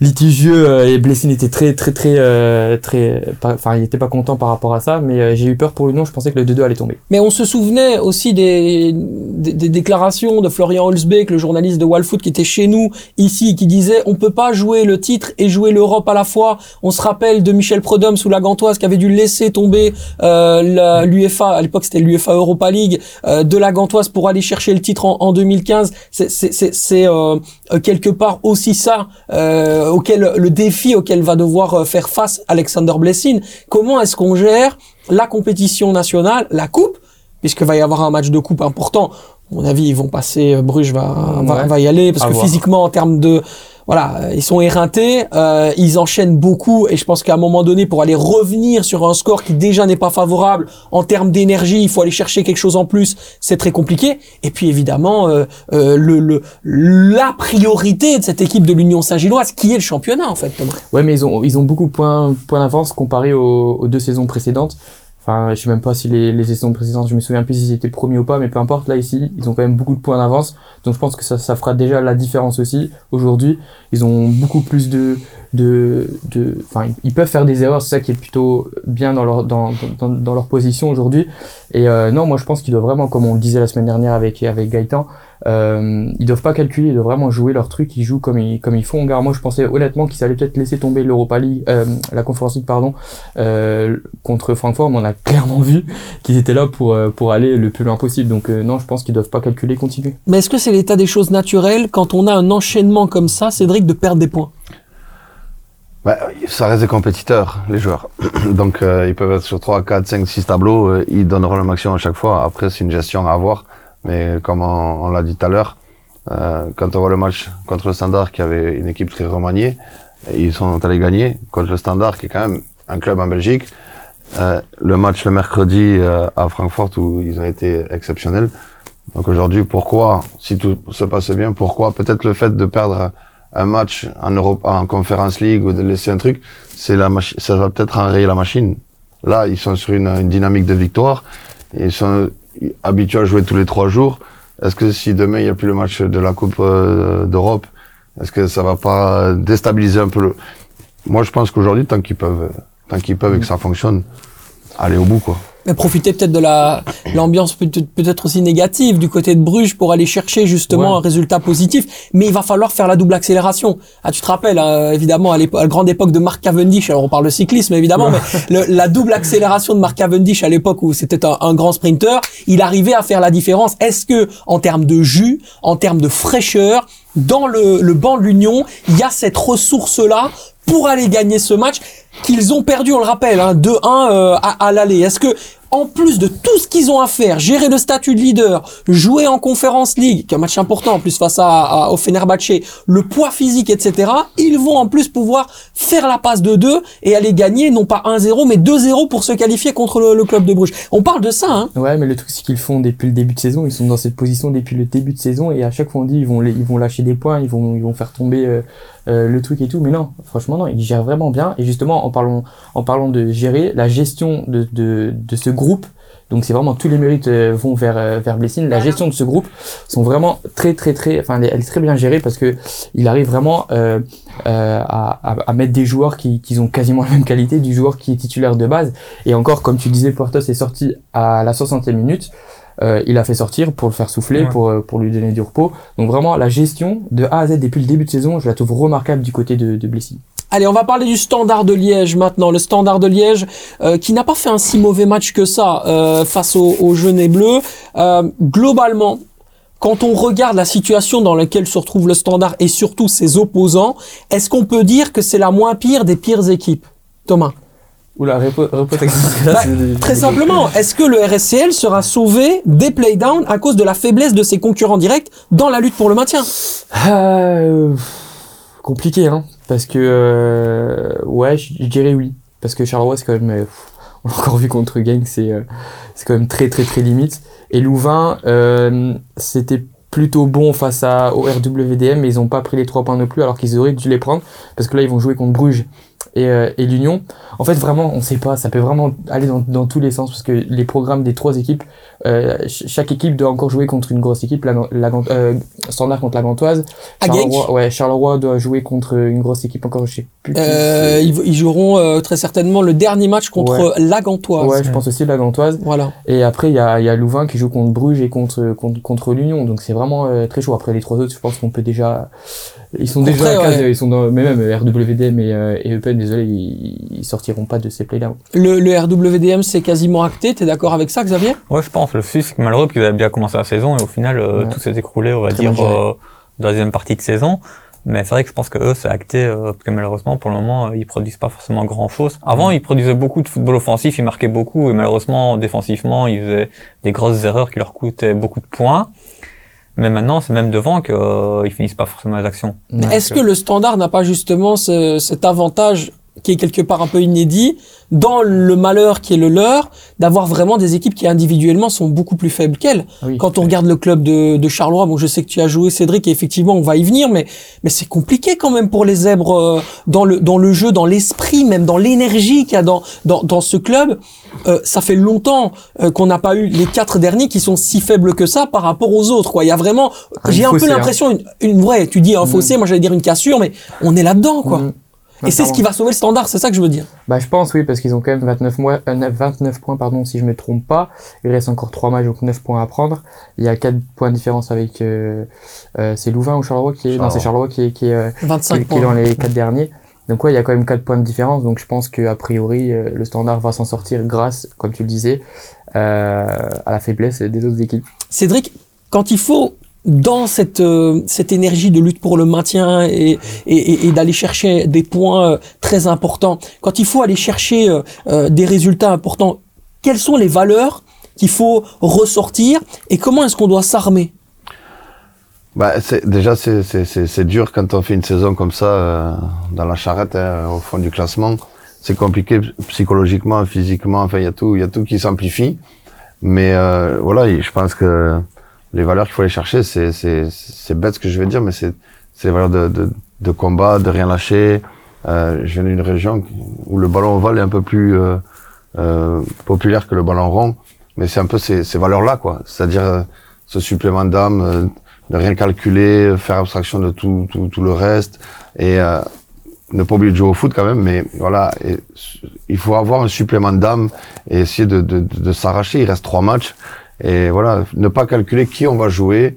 litigieux euh, et Blessing était très très très euh, très enfin il était pas content par rapport à ça mais euh, j'ai eu peur pour le nom je pensais que le 2-2 allait tomber Mais on se souvenait aussi des, des, des déclarations de Florian Holzbeck, le journaliste de Wallfoot qui était chez nous ici, qui disait on peut pas jouer le titre et jouer l'Europe à la fois. On se rappelle de Michel Prudhomme sous la Gantoise qui avait dû laisser tomber euh, l'UEFA, à l'époque c'était l'UEFA Europa League, euh, de la Gantoise pour aller chercher le titre en, en 2015. C'est- C'est c'est- euh, quelque part aussi ça euh, auquel le défi auquel va devoir euh, faire face Alexander Blessing. Comment est-ce qu'on gère la compétition nationale, la coupe, puisque va y avoir un match de coupe important. À mon avis, ils vont passer. euh, Bruges va, va, y aller parce À que voir. physiquement, en termes de voilà, euh, ils sont éreintés, euh, ils enchaînent beaucoup et je pense qu'à un moment donné, pour aller revenir sur un score qui déjà n'est pas favorable en termes d'énergie, il faut aller chercher quelque chose en plus. C'est très compliqué. Et puis évidemment, euh, euh, le, le la priorité de cette équipe de l'Union Saint-Gilloise, qui est le championnat en fait. Thomas. ouais mais ils ont ils ont beaucoup de points points d'avance comparé aux deux saisons précédentes Enfin, je sais même pas si les, les saisons précédentes, je me souviens plus s'ils étaient premiers ou pas, mais peu importe, là, ici, ils ont quand même beaucoup de points d'avance. Donc, je pense que ça, ça fera déjà la différence aussi. Aujourd'hui, ils ont beaucoup plus de, de, de, enfin, ils peuvent faire des erreurs, c'est ça qui est plutôt bien dans leur, dans, dans, dans leur position aujourd'hui. Et, euh, non, moi, je pense qu'ils doivent vraiment, comme on le disait la semaine dernière avec, avec Gaëtan, euh, ils doivent pas calculer, ils doivent vraiment jouer leur truc, ils jouent comme ils, comme ils font. Gare, moi, je pensais honnêtement qu'ils allaient peut-être laisser tomber l'Europa League, euh, la Conference League, pardon, euh, contre Francfort, mais on a [LAUGHS] clairement vu qu'ils étaient là pour, euh, pour aller le plus loin possible. Donc, euh, non, je pense qu'ils doivent pas calculer, continuer. Mais est-ce que c'est l'état des choses naturelles quand on a un enchaînement comme ça, Cédric, de perdre des points? Bah, ça reste des compétiteurs, les joueurs. [CLEARS THROAT] Donc, euh, ils peuvent être sur 3, 4, 5, 6 tableaux. euh, ils donneront le maximum à chaque fois. Après, c'est une gestion à avoir. Mais comme on, l'a dit tout à l'heure, euh, quand on voit le match contre le Standard, qui avait une équipe très remaniée, ils sont allés gagner contre le Standard, qui est quand même un club en Belgique. Euh, le match le mercredi euh, à Francfort, où ils ont été exceptionnels. Donc aujourd'hui, pourquoi, si tout se passe bien, pourquoi peut-être le fait de perdre un match en Europe, en Conference League ou de laisser un truc, c'est la ça va peut-être enrayer la machine. Là, ils sont sur une, une dynamique de victoire. Ils sont habitués à jouer tous les trois jours. Est-ce que si demain il n'y a plus le match de la Coupe euh, d'Europe, est-ce que ça va pas déstabiliser un peu le... Moi, je pense qu'aujourd'hui, tant qu'ils peuvent, tant qu'ils peuvent et que ça fonctionne, aller au bout, quoi. Mais profiter peut-être de la l'ambiance peut-être aussi négative du côté de Bruges pour aller chercher justement Ouais. un résultat positif. Mais il va falloir faire la double accélération. Ah, tu te rappelles, hein, évidemment, à, à la grande époque de Mark Cavendish, alors on parle de cyclisme évidemment, mais le- la double accélération de Mark Cavendish à l'époque où c'était un, un grand sprinter, il arrivait à faire la différence. Est-ce que en termes de jus, en termes de fraîcheur, dans le, le banc de l'Union, il y a cette ressource-là pour aller gagner ce match qu'ils ont perdu, on le rappelle, hein, 2-1 euh, à, à l'aller? Est-ce que en plus de tout ce qu'ils ont à faire, gérer le statut de leader, jouer en Conference League, qui est un match important en plus face à, au Fenerbahçe, le poids physique, etc., ils vont en plus pouvoir faire la passe de 2 et aller gagner non pas 1-0, mais 2-0 pour se qualifier contre le, club de Bruges. On parle de ça, hein Ouais, mais le truc, c'est qu'ils font depuis le début de saison. Ils sont dans cette position depuis le début de saison et à chaque fois on dit ils vont, ils vont lâcher des points, ils vont, ils vont faire tomber euh, euh, le truc et tout. Mais non, franchement non, ils gèrent vraiment bien. Et justement, en parlant, en parlant de gérer, la gestion de, de, de ce groupe. Donc c'est vraiment tous les mérites euh, vont vers euh, vers Blessing. La gestion de ce groupe sont vraiment très très très, enfin elle est- très bien gérée parce que il arrive vraiment euh, euh, à, à, à mettre des joueurs qui, qui ont quasiment la même qualité du joueur qui est titulaire de base. Et encore, comme tu disais, Portos est sorti à la 60e minute. Euh, il a fait sortir pour le faire souffler, Ouais. pour, euh, pour lui donner du repos. Donc vraiment, la gestion de A à Z depuis le début de saison, je la trouve remarquable du côté de, de Blessing. Allez, on va parler du Standard de Liège maintenant. Le Standard de Liège euh, qui n'a pas fait un si mauvais match que ça euh, face aux, aux Jeunes Bleus. Euh, globalement, quand on regarde la situation dans laquelle se retrouve le Standard et surtout ses opposants, est-ce qu'on peut dire que c'est la moins pire des pires équipes Thomas? Oula, là, [LAUGHS] Bah, Très simplement, est-ce que le RSCL sera sauvé des playdowns à cause de la faiblesse de ses concurrents directs dans la lutte pour le maintien? Euh, compliqué, hein. Parce que, euh, ouais, je dirais oui. Parce que Charleroi, c'est quand même, euh, [LAUGHS] on l'a encore vu contre Gang, c'est quand même très, très, très limite. Et Louvain, c'était plutôt bon face à, au RWDM, mais ils ont pas pris les trois points non plus, alors qu'ils auraient dû les prendre. Parce que là, ils vont jouer contre Bruges et, euh, et l'Union. En fait, vraiment, on sait pas, ça peut vraiment aller dans, dans tous les sens, parce que les programmes des trois équipes, euh, ch- chaque équipe doit encore jouer contre une grosse équipe, la, la, euh, Standard contre la Gantoise. Charleroi, ouais, Charleroi doit jouer contre une grosse équipe encore, je sais plus. euh, ils, ils joueront euh, très certainement le dernier match contre la Gantoise. ouais, je pense aussi la Gantoise. Voilà. Et après, il y a, y a Louvain qui joue contre Bruges et contre, contre, contre l'Union. Donc c'est vraiment euh, très chaud. Après, les trois autres, je pense qu'on peut déjà. Ils sont déjà. Ouais. Ils sont dans. Mais même RWDM et, euh, et Eupen, désolé, ils, ils sortiront pas de ces playdowns. Le, le RWDM, c'est quasiment acté. T'es d'accord avec ça, Xavier? Ouais, je pense. Le souci, c'est que malheureux qu'ils avaient bien commencé la saison et au final, euh, Ouais. tout s'est écroulé, on va Très dire, euh, dans la deuxième partie de saison. Mais c'est vrai que je pense que eux, c'est acté, euh, parce que malheureusement, pour le moment, euh, ils produisent pas forcément grand chose. Avant, ils produisaient beaucoup de football offensif, ils marquaient beaucoup, et malheureusement, défensivement, ils faisaient des grosses erreurs qui leur coûtaient beaucoup de points. Mais maintenant, c'est même devant qu'ils euh, finissent pas forcément les actions. Est-ce que le standard n'a pas justement ce- cet avantage qui est quelque part un peu inédit dans le malheur qui est le leur d'avoir vraiment des équipes qui individuellement sont beaucoup plus faibles qu'elles Oui. Quand on regarde le club de, de Charleroi, bon je sais que tu as joué Cédric et effectivement on va y venir mais mais c'est compliqué quand même pour les zèbres euh, dans le dans le jeu, dans l'esprit, même dans l'énergie qu'il y a dans dans, dans ce club. Euh, ça fait longtemps euh, qu'on n'a pas eu les quatre derniers qui sont si faibles que ça par rapport aux autres quoi. Il y a vraiment Un j'ai un peu hein. l'impression une, une vraie tu dis un fossé, moi j'allais dire une cassure mais on est là-dedans quoi. Mhm. Et c'est ce qui va sauver le standard, c'est ça que je veux dire. Bah, je pense, oui, parce qu'ils ont quand même 29, mois, euh, 9 29 points, pardon, si je me trompe pas. Il reste encore 3 matchs, donc 9 points à prendre. Il y a 4 points de différence avec, euh, euh, c'est Louvain ou Charleroi qui est, non, c'est Charleroi qui est, qui est, euh, qui, 25 qui est dans les 4 derniers. Donc ouais, il y a quand même 4 points de différence, donc je pense que a priori, le standard va s'en sortir grâce, comme tu le disais, à la faiblesse des autres équipes. Cédric, quand il faut dans cette euh, cette énergie de lutte pour le maintien et et, et- d'aller chercher des points euh, très importants, quand il faut aller chercher euh, euh, des résultats importants, quelles sont les valeurs qu'il faut ressortir et comment est-ce qu'on doit s'armer? Bah, déjà, c'est, c'est, c'est, dur quand on fait une saison comme ça, euh, dans la charrette, hein, au fond du classement. C'est compliqué psychologiquement, physiquement, enfin, il y a tout, il y a tout qui s'amplifie. Mais, voilà, je pense que les valeurs qu'il faut aller chercher, c'est, c'est, c'est bête ce que je vais dire, mais c'est, c'est les valeurs de, de, de combat, de rien lâcher. Euh, je viens d'une région où le ballon ovale est un peu plus, euh, euh, populaire que le ballon rond. Mais c'est un peu ces, ces valeurs-là, quoi. C'est-à-dire, euh, ce supplément d'âme, euh, de rien calculer, faire abstraction de tout, tout, tout le reste et euh, ne pas oublier de jouer au foot quand même, mais voilà, il faut avoir un supplément d'âme et essayer de, de, de, de s'arracher. Il reste trois matchs et voilà, ne pas calculer qui on va jouer,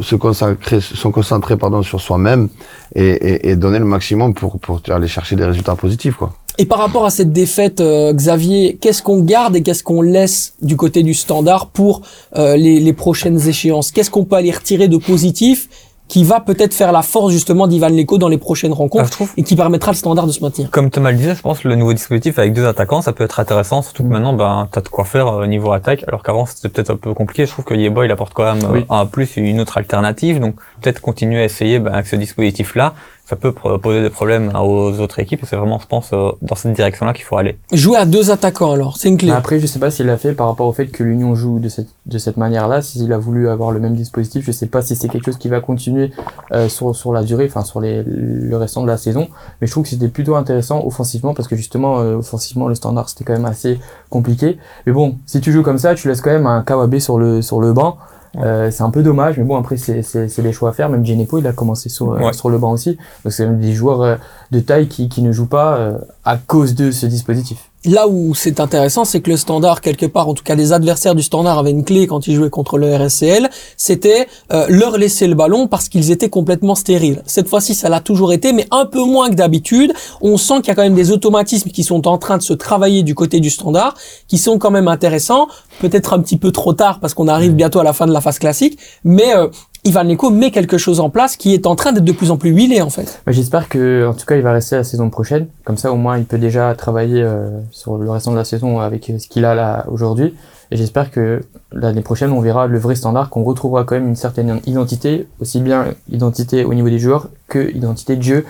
se concentrer, se concentrer pardon sur soi-même et, et, et donner le maximum pour pour aller chercher des résultats positifs quoi. Et par rapport à cette défaite, euh, Xavier, qu'est-ce qu'on garde et qu'est-ce qu'on laisse du côté du standard pour euh, les, les prochaines échéances? Qu'est-ce qu'on peut aller retirer de positif qui va peut-être faire la force justement d'Ivan Leko dans les prochaines Ah, rencontres je trouve et qui permettra le standard de se maintenir. Comme Thomas le disait, je pense que le nouveau dispositif avec deux attaquants, ça peut être intéressant, surtout que maintenant, ben, t'as de quoi faire au niveau attaque, alors qu'avant, c'était peut-être un peu compliqué. Je trouve que Yeboah, il apporte quand même euh, Oui. un plus et une autre alternative, donc peut-être continuer à essayer ben, avec ce dispositif-là. Ça peut poser des problèmes aux autres équipes, et c'est vraiment, je pense, euh, dans cette direction-là qu'il faut aller. Jouer à deux attaquants alors, c'est une clé. Après, je sais pas s'il l'a fait par rapport au fait que l'Union joue de cette, de cette manière-là, s'il a voulu avoir le même dispositif, je sais pas si c'est quelque chose qui va continuer euh, sur, sur la durée, enfin sur les, le restant de la saison, mais je trouve que c'était plutôt intéressant offensivement, parce que justement, euh, offensivement, le standard, c'était quand même assez compliqué. Mais bon, si tu joues comme ça, tu laisses quand même un Kawabe sur le, sur le banc, euh, c'est un peu dommage, mais bon, après, c'est, c'est, c'est des choix à faire. Même Genepo, il a commencé sur, euh, Ouais. sur le banc aussi. Donc, c'est même des joueurs euh, de taille qui, qui ne jouent pas à cause de ce dispositif. Là où c'est intéressant, c'est que le standard, quelque part, en tout cas les adversaires du standard avaient une clé quand ils jouaient contre le RSCL, c'était euh, leur laisser le ballon parce qu'ils étaient complètement stériles. Cette fois-ci, ça l'a toujours été, mais un peu moins que d'habitude. On sent qu'il y a quand même des automatismes qui sont en train de se travailler du côté du standard, qui sont quand même intéressants. Peut-être un petit peu trop tard parce qu'on arrive bientôt à la fin de la phase classique, mais euh, Ivan Leko met quelque chose en place qui est en train d'être de plus en plus huilé en fait. J'espère que, en tout cas, il va rester la saison prochaine. Comme ça, au moins, il peut déjà travailler euh, sur le restant de la saison avec ce qu'il a là aujourd'hui. Et j'espère que l'année prochaine, on verra le vrai standard, qu'on retrouvera quand même une certaine identité, aussi bien identité au niveau des joueurs que identité de jeu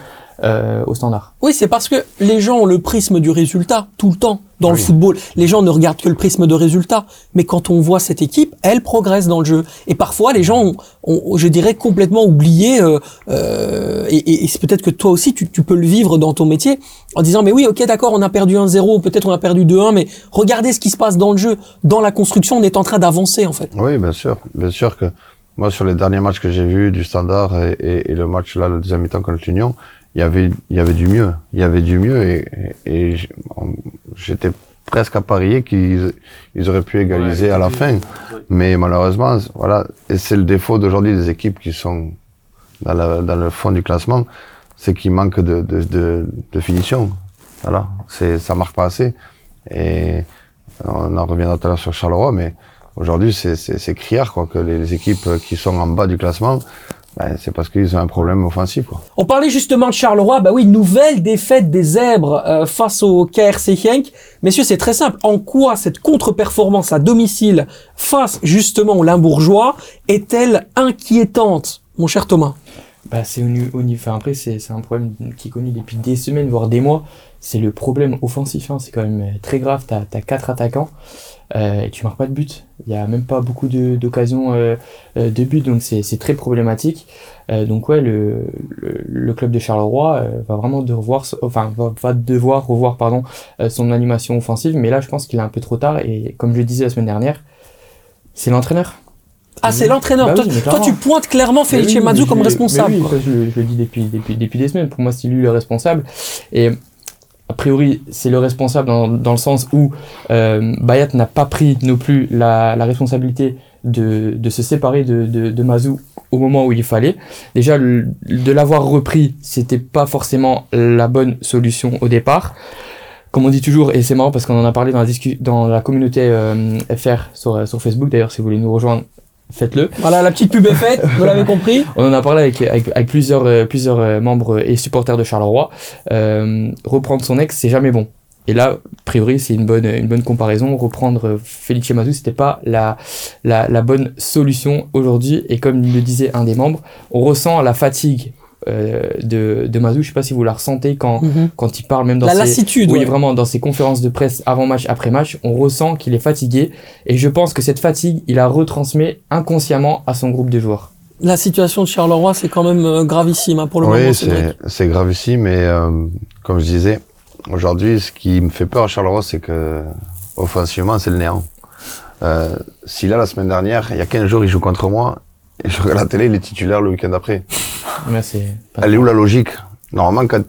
euh, au standard. Oui, c'est parce que les gens ont le prisme du résultat tout le temps dans le football. Les gens ne regardent que le prisme de résultat. Mais quand on voit cette équipe, elle progresse dans le jeu. Et parfois, les gens ont, ont, je dirais, complètement oublié. Euh, euh, et et- et c'est peut-être que toi aussi, tu, tu peux le vivre dans ton métier en disant, mais oui, ok, d'accord, on a perdu 1-0, peut-être on a perdu 2-1, mais regardez ce qui se passe dans le jeu, dans la construction, on est en train d'avancer en fait. Oui, bien sûr. Bien sûr que moi, sur les derniers matchs que j'ai vus du Standard et, et, et le match là, le deuxième mi-temps contre l'Union, il y avait, il y avait du mieux. Il y avait du mieux et, et, et j'étais presque à parier qu'ils ils auraient pu égaliser à la fin. Mais malheureusement, voilà. Et c'est le défaut d'aujourd'hui des équipes qui sont dans, la, dans le fond du classement, c'est qu'il manque de, de, de, de finition. Voilà. C'est, ça marque pas assez. Et on en reviendra tout à l'heure sur Charleroi, mais aujourd'hui, c'est, c'est, c'est criard, quoi, que les, les équipes qui sont en bas du classement, ben, c'est parce qu'ils ont un problème offensif, quoi. On parlait justement de Charleroi, bah oui, nouvelle défaite des Zèbres euh, face au KRC Genk. Messieurs, c'est très simple. En quoi cette contre-performance à domicile face justement au Limbourgeois est-elle inquiétante, mon cher Thomas? Bah, c'est au niveau, au niveau- enfin, après, c'est, c'est un problème qui est connu depuis des semaines, voire des mois. C'est le problème offensif, hein. c'est quand même euh, très grave. T'as, t'as quatre attaquants, euh, et tu marques pas de but. Il y a même pas beaucoup de, d'occasions, euh, euh, de but, donc c'est, très problématique. Euh, donc ouais, le, le, le club de Charleroi va vraiment devoir, enfin, va, va devoir revoir, pardon, son animation offensive, mais là, je pense qu'il est un peu trop tard, et comme je le disais la semaine dernière, c'est l'entraîneur. Ah, c'est l'entraîneur. Bah toi, oui, tu pointes clairement Felice oui, mais comme responsable. mais oui, je, je le dis depuis, depuis, depuis des semaines. Pour moi, c'est lui le responsable. Et a priori, c'est le responsable dans, dans le sens où euh, Bayat n'a pas pris non plus la, la responsabilité de, de se séparer de, de, Mazou au moment où il fallait. Déjà, de l'avoir repris, c'était pas forcément la bonne solution au départ. Comme on dit toujours, et c'est marrant parce qu'on en a parlé dans la, dans la communauté euh, FR sur, sur Facebook, d'ailleurs, si vous voulez nous rejoindre, faites-le. Voilà, la petite pub est faite, vous l'avez [LAUGHS] compris. On en a parlé avec, avec, avec plusieurs, euh, plusieurs euh, membres et supporters de Charleroi. Euh, reprendre son ex, c'est jamais bon. Et là, a priori, c'est une bonne, une bonne comparaison. Reprendre euh, Felice Mazou, c'était pas la, la, la bonne solution aujourd'hui. Et comme le disait un des membres, on ressent la fatigue euh, de, de Mazou. Je sais pas si vous la ressentez quand, Mhm. quand il parle, même dans La ses, lassitude. oui, ouais. vraiment, dans ses conférences de presse avant match, après match, on ressent qu'il est fatigué. Et je pense que cette fatigue, il la retransmet inconsciemment à son groupe de joueurs. La situation de Charleroi, c'est quand même euh, gravissime hein, pour le moment. Oui, c'est, c'est grave ici, mais euh, comme je disais, aujourd'hui, ce qui me fait peur à Charleroi, c'est que offensivement, c'est le néant. Euh, si là, la semaine dernière, il y a 15 jours, il joue contre moi, et je regarde la télé, il est titulaire le week-end après. [LAUGHS] Mais c'est pas- Elle est où la logique? Normalement, quand,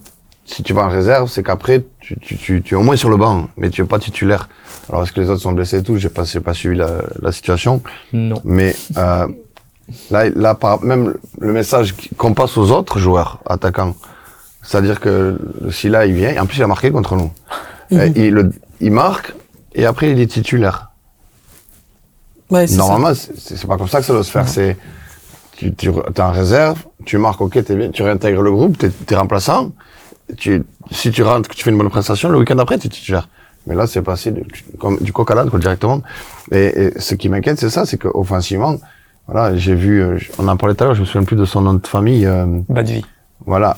si tu vas en réserve, c'est qu'après, tu, tu, tu, tu es au moins sur le banc, mais tu es pas titulaire. Alors, est-ce que les autres sont blessés et tout? J'ai pas, j'ai pas suivi la, la situation. Non. Mais euh, là, là par, même le message qu'on passe aux autres joueurs attaquants, c'est-à-dire que le Silla, il vient, et en plus, il a marqué contre nous. [LAUGHS] Il, le- il marque, et après, il est titulaire. Ouais, c'est ça. Normalement, c'est c'est pas comme ça que ça doit se faire. C'est tu, tu es en réserve, tu marques, ok, t'es bien, tu réintègres le groupe, t'es es remplaçant. Tu, si tu rentres, que tu fais une bonne prestation, le week-end après, tu titulaire. Mais là, c'est passé du, comme, du coq à l'âne, quoi, directement. Et, et ce qui m'inquiète, c'est ça, c'est qu'offensivement, voilà, j'ai vu, euh, on en parlait tout à l'heure, je me souviens plus de son nom de famille, euh, Bas de vie. voilà.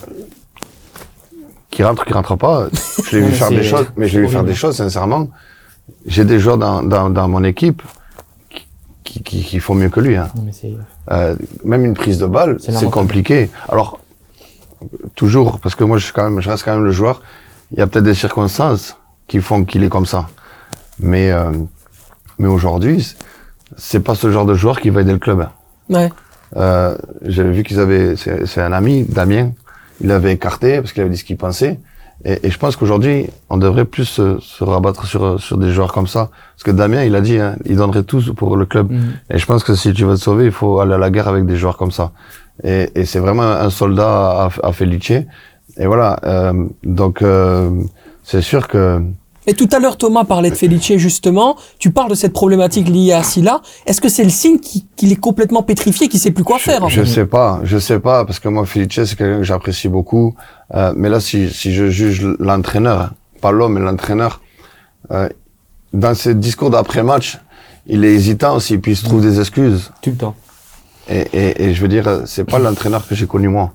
Qui rentre, qui rentre pas. Je l'ai vu [LAUGHS] faire des choses, mais je l'ai vu faire des choses, sincèrement. J'ai des joueurs dans, dans, dans mon équipe qui, qui, qui, font mieux que lui, hein. Euh, même une prise de balle, C'est compliqué. Alors, toujours, parce que moi, je, suis quand même, je reste quand même le joueur. Il y a peut-être des circonstances qui font qu'il est comme ça. Mais, euh, mais aujourd'hui, c'est- pas ce genre de joueur qui va aider le club. Ouais. Euh, J'avais vu qu'ils avaient, c'est c'est un ami, Damien, il l'avait écarté parce qu'il avait dit ce qu'il pensait. Et, et je pense qu'aujourd'hui, on devrait plus se, se rabattre sur, sur des joueurs comme ça. Parce que Damien, il a dit, hein, il donnerait tout pour le club. Mhm. Et je pense que si tu veux te sauver, il faut aller à la guerre avec des joueurs comme ça. Et, et c'est vraiment un soldat à, à Felice. Et voilà. euh, donc, euh, c'est sûr que Et tout à l'heure, Thomas parlait de Felice, justement. Tu parles de cette problématique liée à Silla. Est-ce que c'est le signe qui- qu'il est complètement pétrifié, qu'il sait plus quoi faire, en Je fait sais pas, je sais pas, parce que moi, Felice, c'est quelqu'un que j'apprécie beaucoup. Euh, mais là, si, si je juge l'entraîneur, pas l'homme, mais l'entraîneur, euh, dans ses discours d'après-match, il est hésitant aussi, puis il se trouve des excuses. Tout le temps. Et, et, et je veux dire, c'est pas l'entraîneur que j'ai connu moi,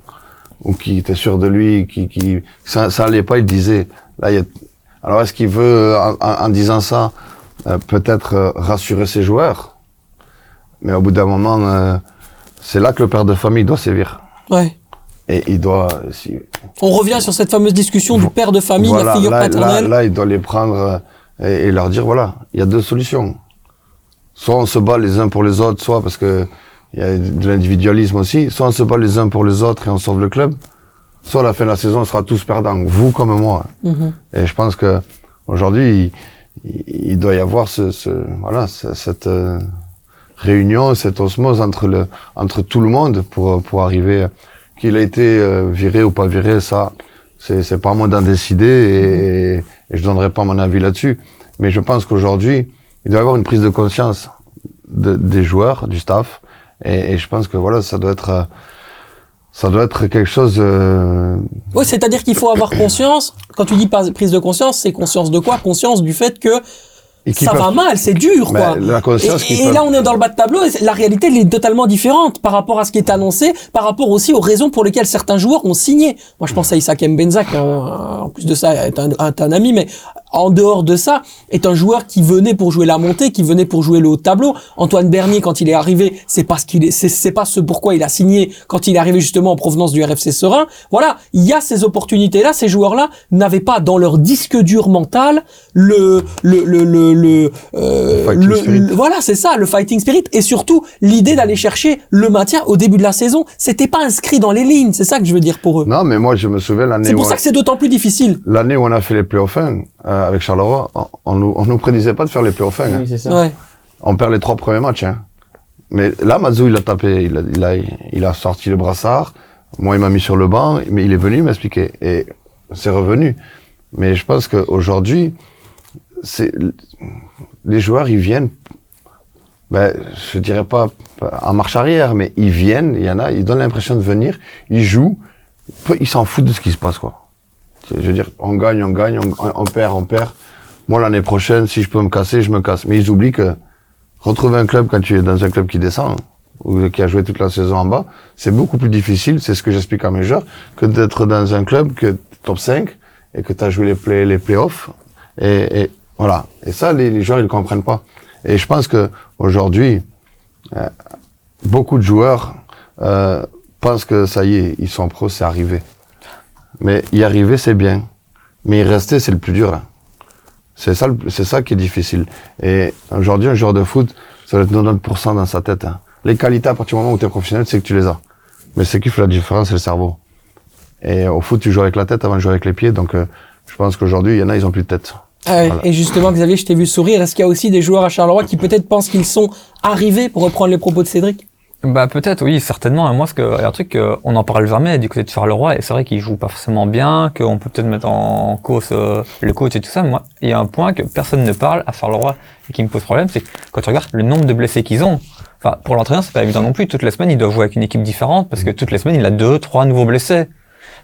ou qui était sûr de lui, qui, qui ça, ça allait pas, il disait. Là, il y a... Alors, est-ce qu'il veut, en, disant ça, euh, peut-être euh, rassurer ses joueurs? Mais au bout d'un moment, euh, c'est là que le père de famille doit sévir. Ouais. Et il doit, si, On revient sur cette fameuse discussion du père de famille, la figure là, paternelle. Là, là, il doit les prendre et, et leur dire voilà, il y a deux solutions. Soit on se bat les uns pour les autres, soit parce que il y a de l'individualisme aussi, soit on se bat les uns pour les autres et on sauve le club, soit à la fin de la saison on sera tous perdants, vous comme moi. Mhm. Et je pense que aujourd'hui il, il- il doit y avoir ce, ce voilà ce- cette euh, réunion, cette osmose entre le entre tout le monde pour pour arriver qu'il a été euh, viré ou pas viré, ça c'est c'est pas à moi d'en décider et, et, et je donnerai pas mon avis là-dessus. Mais je pense qu'aujourd'hui il doit y avoir une prise de conscience de- des joueurs, du staff, et, et je pense que voilà ça doit être euh, ça doit être quelque chose euh, Oui, c'est-à-dire qu'il faut avoir conscience. Quand tu dis prise de conscience, c'est conscience de quoi? Conscience du fait que ça peuvent- va mal, c'est dur, Ben, quoi. la conscience et qu'ils et peuvent- là, on est dans le bas de tableau. Et la réalité, elle est totalement différente par rapport à ce qui est annoncé, par rapport aussi aux raisons pour lesquelles certains joueurs ont signé. Moi, je pense à Isaac Mbenza, qui, euh, en plus de ça, est un, est un ami, mais en dehors de ça, est un joueur qui venait pour jouer la montée, qui venait pour jouer le haut de tableau. Antoine Bernier, quand il est arrivé, c'est parce qu'il est, c'est, pas ce pourquoi il a signé quand il est arrivé justement en provenance du RFC Serein. Voilà, il y a ces opportunités-là. Ces joueurs-là n'avaient pas dans leur disque dur mental le, le, le, le, le, euh, le- voilà, c'est ça, le fighting spirit, et surtout l'idée d'aller chercher le maintien au début de la saison. C'était pas inscrit dans les lignes, c'est ça que je veux dire pour eux. Non, mais moi, je me souviens l'année C'est pour ça que c'est d'autant plus difficile. l'année où on a fait les playoffs 1, euh, avec Charleroi, on, on nous, on nous prédisait pas de faire les playoffs 1. hein. Oui, c'est ça. Ouais. On perd les trois premiers matchs. Hein. Mais là, Mazou, il a tapé, il a, il a, il a sorti le brassard. Moi, il m'a mis sur le banc, mais il est venu m'expliquer. Et c'est revenu. Mais je pense qu'aujourd'hui, c'est, les joueurs, ils viennent, ben, je dirais pas en marche arrière, mais ils viennent, il y en a, ils donnent l'impression de venir, ils jouent, peu- ils s'en foutent de ce qui se passe, quoi. Je veux dire, on gagne, on gagne, on, on perd, on perd. Moi, l'année prochaine, si je peux me casser, je me casse. Mais ils oublient que retrouver un club quand tu es dans un club qui descend, ou qui a joué toute la saison en bas, c'est beaucoup plus difficile, c'est ce que j'explique à mes joueurs, que d'être dans un club que top 5 et que tu as joué les, play, les playoffs. Et, voilà. Et ça, les, les joueurs, ils ne comprennent pas. Et je pense que aujourd'hui, euh, beaucoup de joueurs euh, pensent que ça y est, ils sont pros, c'est arrivé. Mais y arriver, c'est bien. Mais y rester, c'est le plus dur. hein. C'est ça, le- c'est ça qui est difficile. Et aujourd'hui, un joueur de foot, ça doit être 90% dans sa tête. hein. Les qualités, à partir du moment où tu es professionnel, c'est que tu les as. Mais ce qui fait la différence, c'est le cerveau. Et au foot, tu joues avec la tête avant de jouer avec les pieds. Donc, euh, je pense qu'aujourd'hui, il y en a, ils ont plus de tête. Ah. Voilà. Et justement, Xavier, je t'ai vu sourire. Est-ce qu'il y a aussi des joueurs à Charleroi qui peut-être pensent qu'ils sont arrivés, pour reprendre les propos de Cédric? Bah peut-être oui certainement. Moi ce que il y a un truc euh, on n'en parle jamais du côté de Charleroi et c'est vrai qu'il joue pas forcément bien, qu'on peut peut-être mettre en cause euh, le coach et tout ça. Moi il y a un point que personne ne parle à Charleroi et qui me pose problème, c'est quand tu regardes le nombre de blessés qu'ils ont. enfin, pour l'entraîneur, c'est pas évident non plus. Toutes les semaines, il doit jouer avec une équipe différente parce que toutes les semaines, il a deux, trois nouveaux blessés.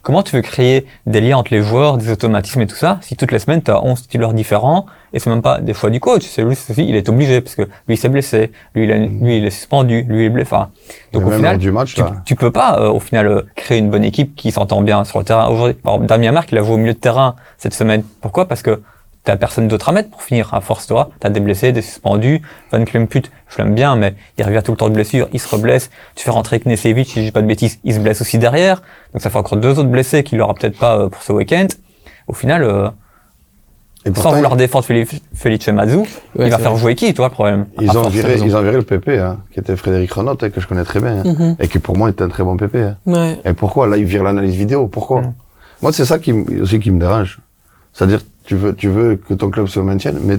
Comment tu veux créer des liens entre les joueurs, des automatismes et tout ça, si toutes les semaines, tu as 11 titulaires différents, et c'est même pas des fois du coach, c'est lui, c'est- il est obligé, parce que lui, il s'est blessé, lui, il, a- lui, il est suspendu, lui, il est blessé. Enfin, donc au final, lors du match, tu, tu peux pas, euh, au final, euh, créer une bonne équipe qui s'entend bien sur le terrain. Aujourd'hui, par exemple, Damien Marc, il a joué au milieu de terrain cette semaine. Pourquoi? Parce que t'as personne d'autre à mettre pour finir. À force, toi, t'as des blessés, des suspendus. Van Klemput, je l'aime bien, mais il revient tout le temps de blessure, il se reblesse. Tu fais rentrer Knesevich, si je dis pas de bêtises, il se blesse aussi derrière. Donc ça fait encore deux autres blessés qu'il aura peut-être pas euh, pour ce week-end. Au final, euh, Et sans vouloir défendre Felice, Mazou, Ouais, il va faire vrai. jouer qui, toi, le problème? Ils ont viré, ils ont viré le PP, hein, qui était Frédéric Renot, hein, que je connais très bien, hein, Mhm. et qui pour moi était un très bon PP. hein. Ouais. Et pourquoi? Là, ils virent l'analyse vidéo. Pourquoi? Mm. Moi, c'est ça qui aussi qui me dérange. C'est-à-dire, tu veux, tu veux que ton club se maintienne, mais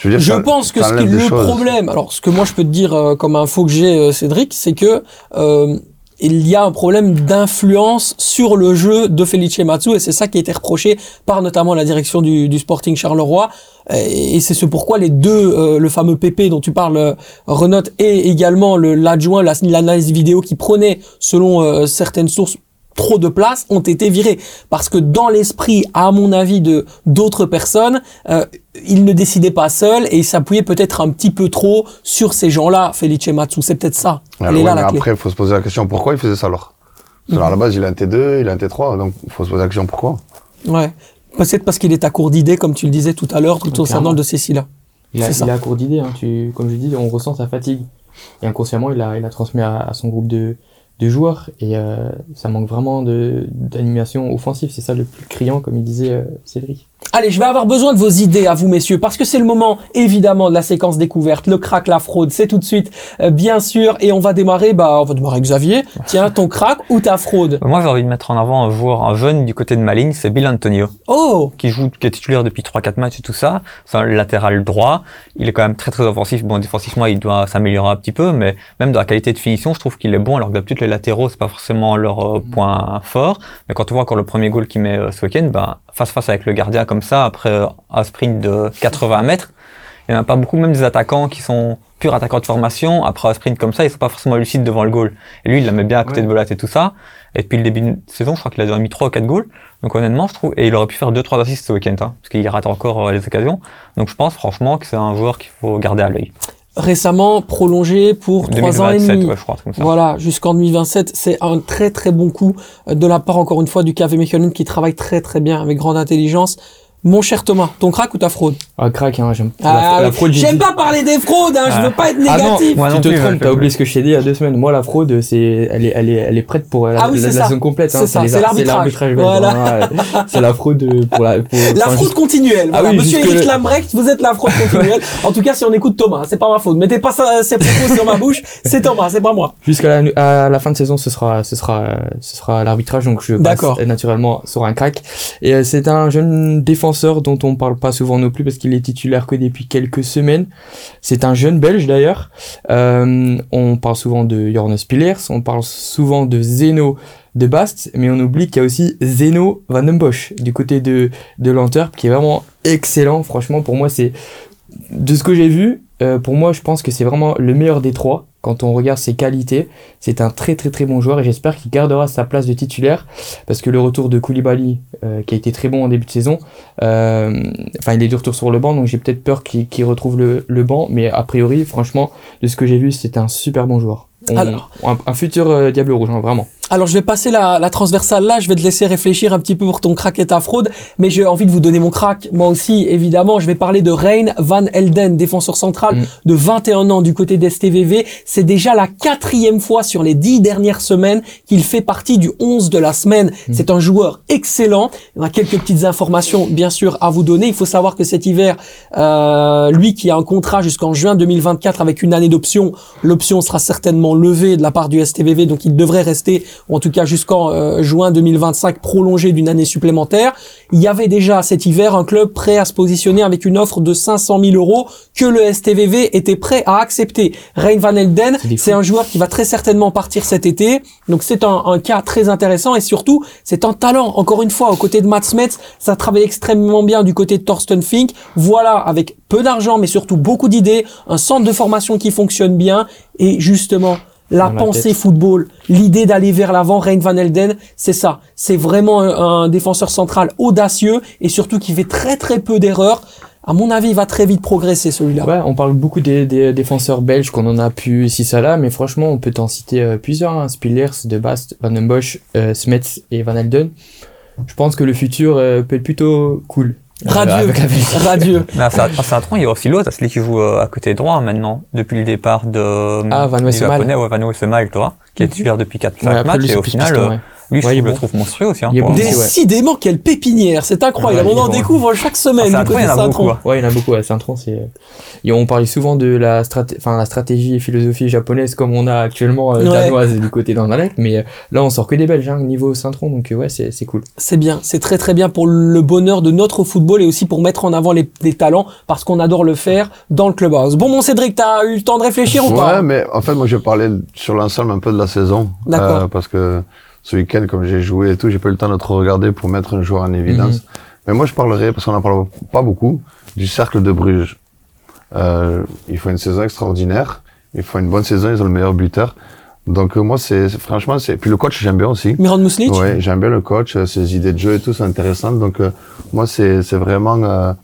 je veux dire, Je ça- pense que ce qui est le choses. problème, alors ce que moi je peux te dire euh, comme info que j'ai, euh, Cédric, c'est que euh, il y a un problème d'influence sur le jeu de Felice Matsu et c'est ça qui a été reproché par notamment la direction du, du Sporting Charleroi et, c'est ce pourquoi les deux, euh, le fameux PP dont tu parles, euh, Renot et également le- l'adjoint, la- l'analyse vidéo qui prenait selon euh, certaines sources trop de place ont été virés parce que dans l'esprit à mon avis de d'autres personnes euh, il ne décidait pas seul et il s'appuyait peut-être un petit peu trop sur ces gens-là Felice Matsu c'est peut-être ça elle Alors, est ouais, là mais la clé après, il faut se poser la question pourquoi il faisait ça alors? Parce À la base, il a un T2, il a un T3, donc il faut se poser la question pourquoi? ouais peut-être parce qu'il est à court d'idées comme tu le disais tout à l'heure tout concernant Clairement. le dossier là Il a, il a à court d'idées, hein. comme je dis, on ressent sa fatigue. Et inconsciemment, il a, il a transmis à, à son groupe de, de joueurs. Et euh, ça manque vraiment d'animation offensive. C'est ça le plus criant, comme il disait euh, Cédric. Allez, je vais avoir besoin de vos idées à vous, messieurs, parce que c'est le moment, évidemment, de la séquence découverte, le crack, la fraude, c'est tout de suite, euh, bien sûr, et on va démarrer, bah, on va démarrer avec Xavier. [LAUGHS] Tiens, ton crack ou ta fraude? Moi, j'ai envie de mettre en avant un joueur, un jeune du côté de ma ligne, c'est Bill Antonio. Oh qui joue, qui est titulaire depuis 3-4 matchs et tout ça. C'est un latéral droit. Il est quand même très très offensif. Bon, défensivement, il doit s'améliorer un petit peu, mais même dans la qualité de finition, je trouve qu'il est bon. Alors que d'habitude, les latéraux, c'est pas forcément leur euh, point fort. Mais quand on voit encore le premier goal qu'il met euh, ce week-end, ben, face face avec le gardien comme ça, après euh, un sprint de 80 mètres, il n'y en a pas beaucoup, même des attaquants qui sont purs attaquants de formation. Après un sprint comme ça, ils sont pas forcément lucides devant le goal. Et lui, il la met bien à côté Ouais. de Volat et tout ça. Et depuis le début de saison, je crois qu'il a déjà mis 3 ou 4 goals. Donc honnêtement, je trouve, et il aurait pu faire 2-3 assists ce week-end, hein, parce qu'il rate encore euh, les occasions. Donc je pense franchement que c'est un joueur qu'il faut garder à l'œil. Récemment prolongé pour 3 ans et 2027, demi. ouais, je crois, comme ça. Voilà, jusqu'en 2027, c'est un très très bon coup euh, de la part encore une fois du KV Mechelen qui travaille très très bien avec grande intelligence. Mon cher Thomas, ton crack ou ta fraude? Ah, crack, hein, j'aime Ah, la, la fraude. j'ai J'aime pas parler des fraudes, hein, je Ah. veux pas être Ah non, négatif. Moi non tu te plus, trompes, je- t'as oublié ce que je t'ai dit il y a deux semaines. Moi, la fraude, c'est, elle est, elle est, elle est prête pour la, Ah oui, la, c'est la ça. saison complète. hein. C'est ça, les c'est ar- l'arbitrage. belge, Voilà. hein, ouais. [LAUGHS] C'est la fraude pour la, pour, La fraude juste- continuelle. Ah Voilà. oui, Monsieur Eric Lambrecht, vous êtes la fraude continuelle. [LAUGHS] en tout cas, si on écoute Thomas, c'est pas ma faute. Mettez pas ça, ces propos sur ma bouche. C'est Thomas, c'est pas moi. Jusqu'à la, à la fin de saison, ce sera, ce sera, ce sera l'arbitrage, donc je D'accord. passe naturellement sur un crack. Et euh, c'est un jeune défenseur dont on parle pas souvent non plus parce qu'il est titulaire que depuis quelques semaines. C'est un jeune Belge d'ailleurs. Euh, on parle souvent de Jornes Pillers, on parle souvent de Zeno de Bast, mais on oublie qu'il y a aussi Zeno Van den Bosch du côté de, de qui est vraiment excellent. Franchement, pour moi, c'est de ce que j'ai vu, euh, pour moi, je pense que c'est vraiment le meilleur des trois. Quand on regarde ses qualités, c'est un très très très bon joueur et j'espère qu'il gardera sa place de titulaire parce que le retour de Koulibaly, euh, qui a été très bon en début de saison, euh, enfin il est de retour sur le banc donc j'ai peut-être peur qu'il retrouve le, le banc, mais a priori, franchement, de ce que j'ai vu, c'est un super bon joueur. On- Alors. un, un futur euh, Diable Rouge, hein, vraiment. Alors, je vais passer la, la transversale là. Je vais te laisser réfléchir un petit peu pour ton crack et ta fraude. Mais j'ai envie de vous donner mon crack. Moi aussi, évidemment, je vais parler de Rein Van Elden, défenseur central Mm. de 21 ans du côté d'STVV. C'est déjà la quatrième fois sur les dix dernières semaines qu'il fait partie du 11 de la semaine. C'est un joueur excellent. Il y a quelques petites informations, bien sûr, à vous donner. Il faut savoir que cet hiver, euh, lui qui a un contrat jusqu'en juin 2024 avec une année d'option, l'option sera certainement levée de la part du STVV, donc il devrait rester ou en tout cas jusqu'en euh, juin 2025 prolongé d'une année supplémentaire. Il y avait déjà cet hiver un club prêt à se positionner avec une offre de 500 000 euros que le STVV était prêt à accepter. Rein Van Elden, C'est un joueur qui va très certainement partir cet été. Donc c'est un, un cas très intéressant et surtout c'est un talent. Encore une fois, aux côtés de Mats Smets, ça travaille extrêmement bien du côté de Thorsten Fink. Voilà, avec peu d'argent mais surtout beaucoup d'idées, un centre de formation qui fonctionne bien et justement la Dans pensée football, l'idée d'aller vers l'avant, Rein Van Elden, c'est ça. C'est vraiment un, un défenseur central audacieux et surtout qui fait très très peu d'erreurs. À mon avis, il va très vite progresser celui-là. Ouais, on parle beaucoup des, des défenseurs belges qu'on en a pu ici ça là, mais franchement, on peut t'en citer euh, plusieurs. Hein. Spillers, De Bast, Van den Bosch, euh, Smets et Van Elden. Je pense que le futur euh, peut être plutôt cool. Euh, Radieux, radieux. Mais à Sa- à Saint-Tron, il y a aussi l'autre, celui qui joue euh, à côté droit maintenant, depuis le départ de Ah, Van japonais, ouais, Van Wessemal, toi, qui est titulaire depuis 4 Ouais, après, matchs, lui, et au final, euh, ouais. lui, je Ouais, il est trouve- le bon. trouve monstrueux aussi. Hein, Il est bon ouais. Décidément, quelle pépinière, c'est incroyable. Ouais, on en découvre chaque semaine du Saint-Tron, côté il y de en a beaucoup. Saint-Tron. hein. Ouais, il y en a beaucoup à Saint-Tron. C'est... Et on parle souvent de la, straté... enfin, la stratégie et philosophie japonaise comme on a actuellement euh, Ouais. danoise du côté d'Anderlecht, mais euh, là on sort que des Belges hein, niveau Saint-Tron, donc euh, ouais, c'est, c'est cool. C'est bien, c'est très très bien pour le bonheur de notre football et aussi pour mettre en avant les, les talents parce qu'on adore le faire dans le clubhouse. Bon, mon Cédric, t'as eu le temps de réfléchir ou Ouais, pas? mais en fait, moi, je parlais sur l'ensemble un peu de la saison. D'accord. Euh, parce que ce week-end, comme j'ai joué et tout, j'ai pas eu le temps de trop regarder pour mettre un joueur en évidence. Mhm. Mais moi, je parlerai, parce qu'on en parle pas beaucoup, du cercle de Bruges. Euh, il faut une saison extraordinaire. Il faut une bonne saison. Ils ont le meilleur buteur. Donc, euh, moi, c'est, c'est- franchement, c'est, puis le coach, j'aime bien aussi. Miran Muslic Ouais, j'aime bien le coach, euh, ses idées de jeu et tout, c'est intéressant. Donc, euh, moi, c'est, c'est vraiment,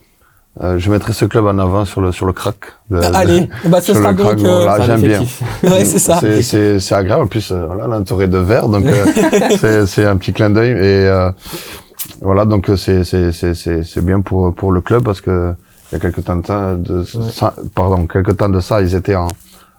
euh, je mettrai ce club en avant sur le, sur le crack. de- Ah, Allez, bah, ce sera donc... crack, euh, voilà. J'aime bien. ouais, c'est ça. C'est, c'est, c'est agréable. En plus, euh, voilà, l'entouré de verre, donc euh, [LAUGHS] c'est, c'est un petit clin d'œil. Et euh, voilà, donc c'est, c'est, c'est, c'est, c'est bien pour, pour le club parce que il y a quelques temps de ça, pardon, quelques temps de ça, ils étaient en,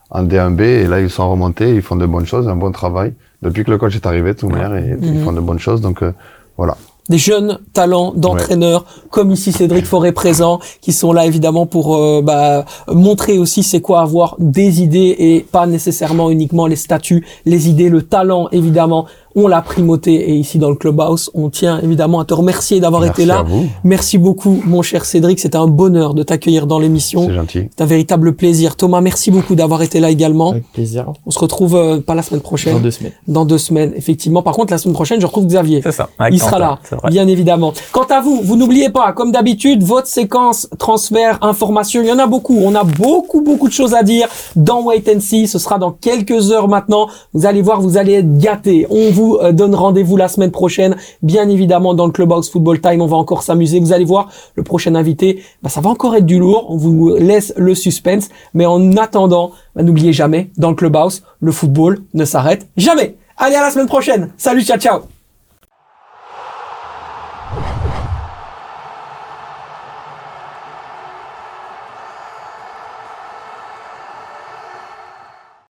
en D1B et là ils sont remontés, ils font de bonnes choses, un bon travail. Depuis que le coach est arrivé, de toute manière, et- ils Mhm. font de bonnes choses. Donc euh, voilà. Des jeunes talents d'entraîneurs, comme ici Cédric Forêt présent, qui sont là évidemment pour euh, bah, montrer aussi c'est quoi avoir des idées et pas nécessairement uniquement les statuts, les idées, le talent évidemment. On l'a primauté et ici dans le clubhouse, on tient évidemment à te remercier d'avoir été là. à vous. Merci beaucoup mon cher Cédric, c'était un bonheur de t'accueillir dans l'émission. C'est gentil. C'est un véritable plaisir. Thomas, merci beaucoup d'avoir été là également. Avec plaisir. On se retrouve euh, pas la semaine prochaine, Dans deux semaines. dans deux semaines effectivement. Par contre la semaine prochaine je retrouve Xavier. C'est ça. avec Il sera là, bien évidemment. Quant à vous, vous n'oubliez pas, comme d'habitude, votre séquence transfert, information, il y en a beaucoup. On a beaucoup, beaucoup de choses à dire dans Wait and See. Ce sera dans quelques heures maintenant. Vous allez voir, vous allez être gâtés. On vous euh, donne rendez-vous la semaine prochaine, bien évidemment, dans le Clubhouse Football Time. On va encore s'amuser. Vous allez voir, le prochain invité, bah, ça va encore être du lourd. On vous laisse le suspense. Mais en attendant, bah, n'oubliez jamais, dans le Clubhouse, le football ne s'arrête jamais. Allez, à la semaine prochaine. Salut, ciao, ciao.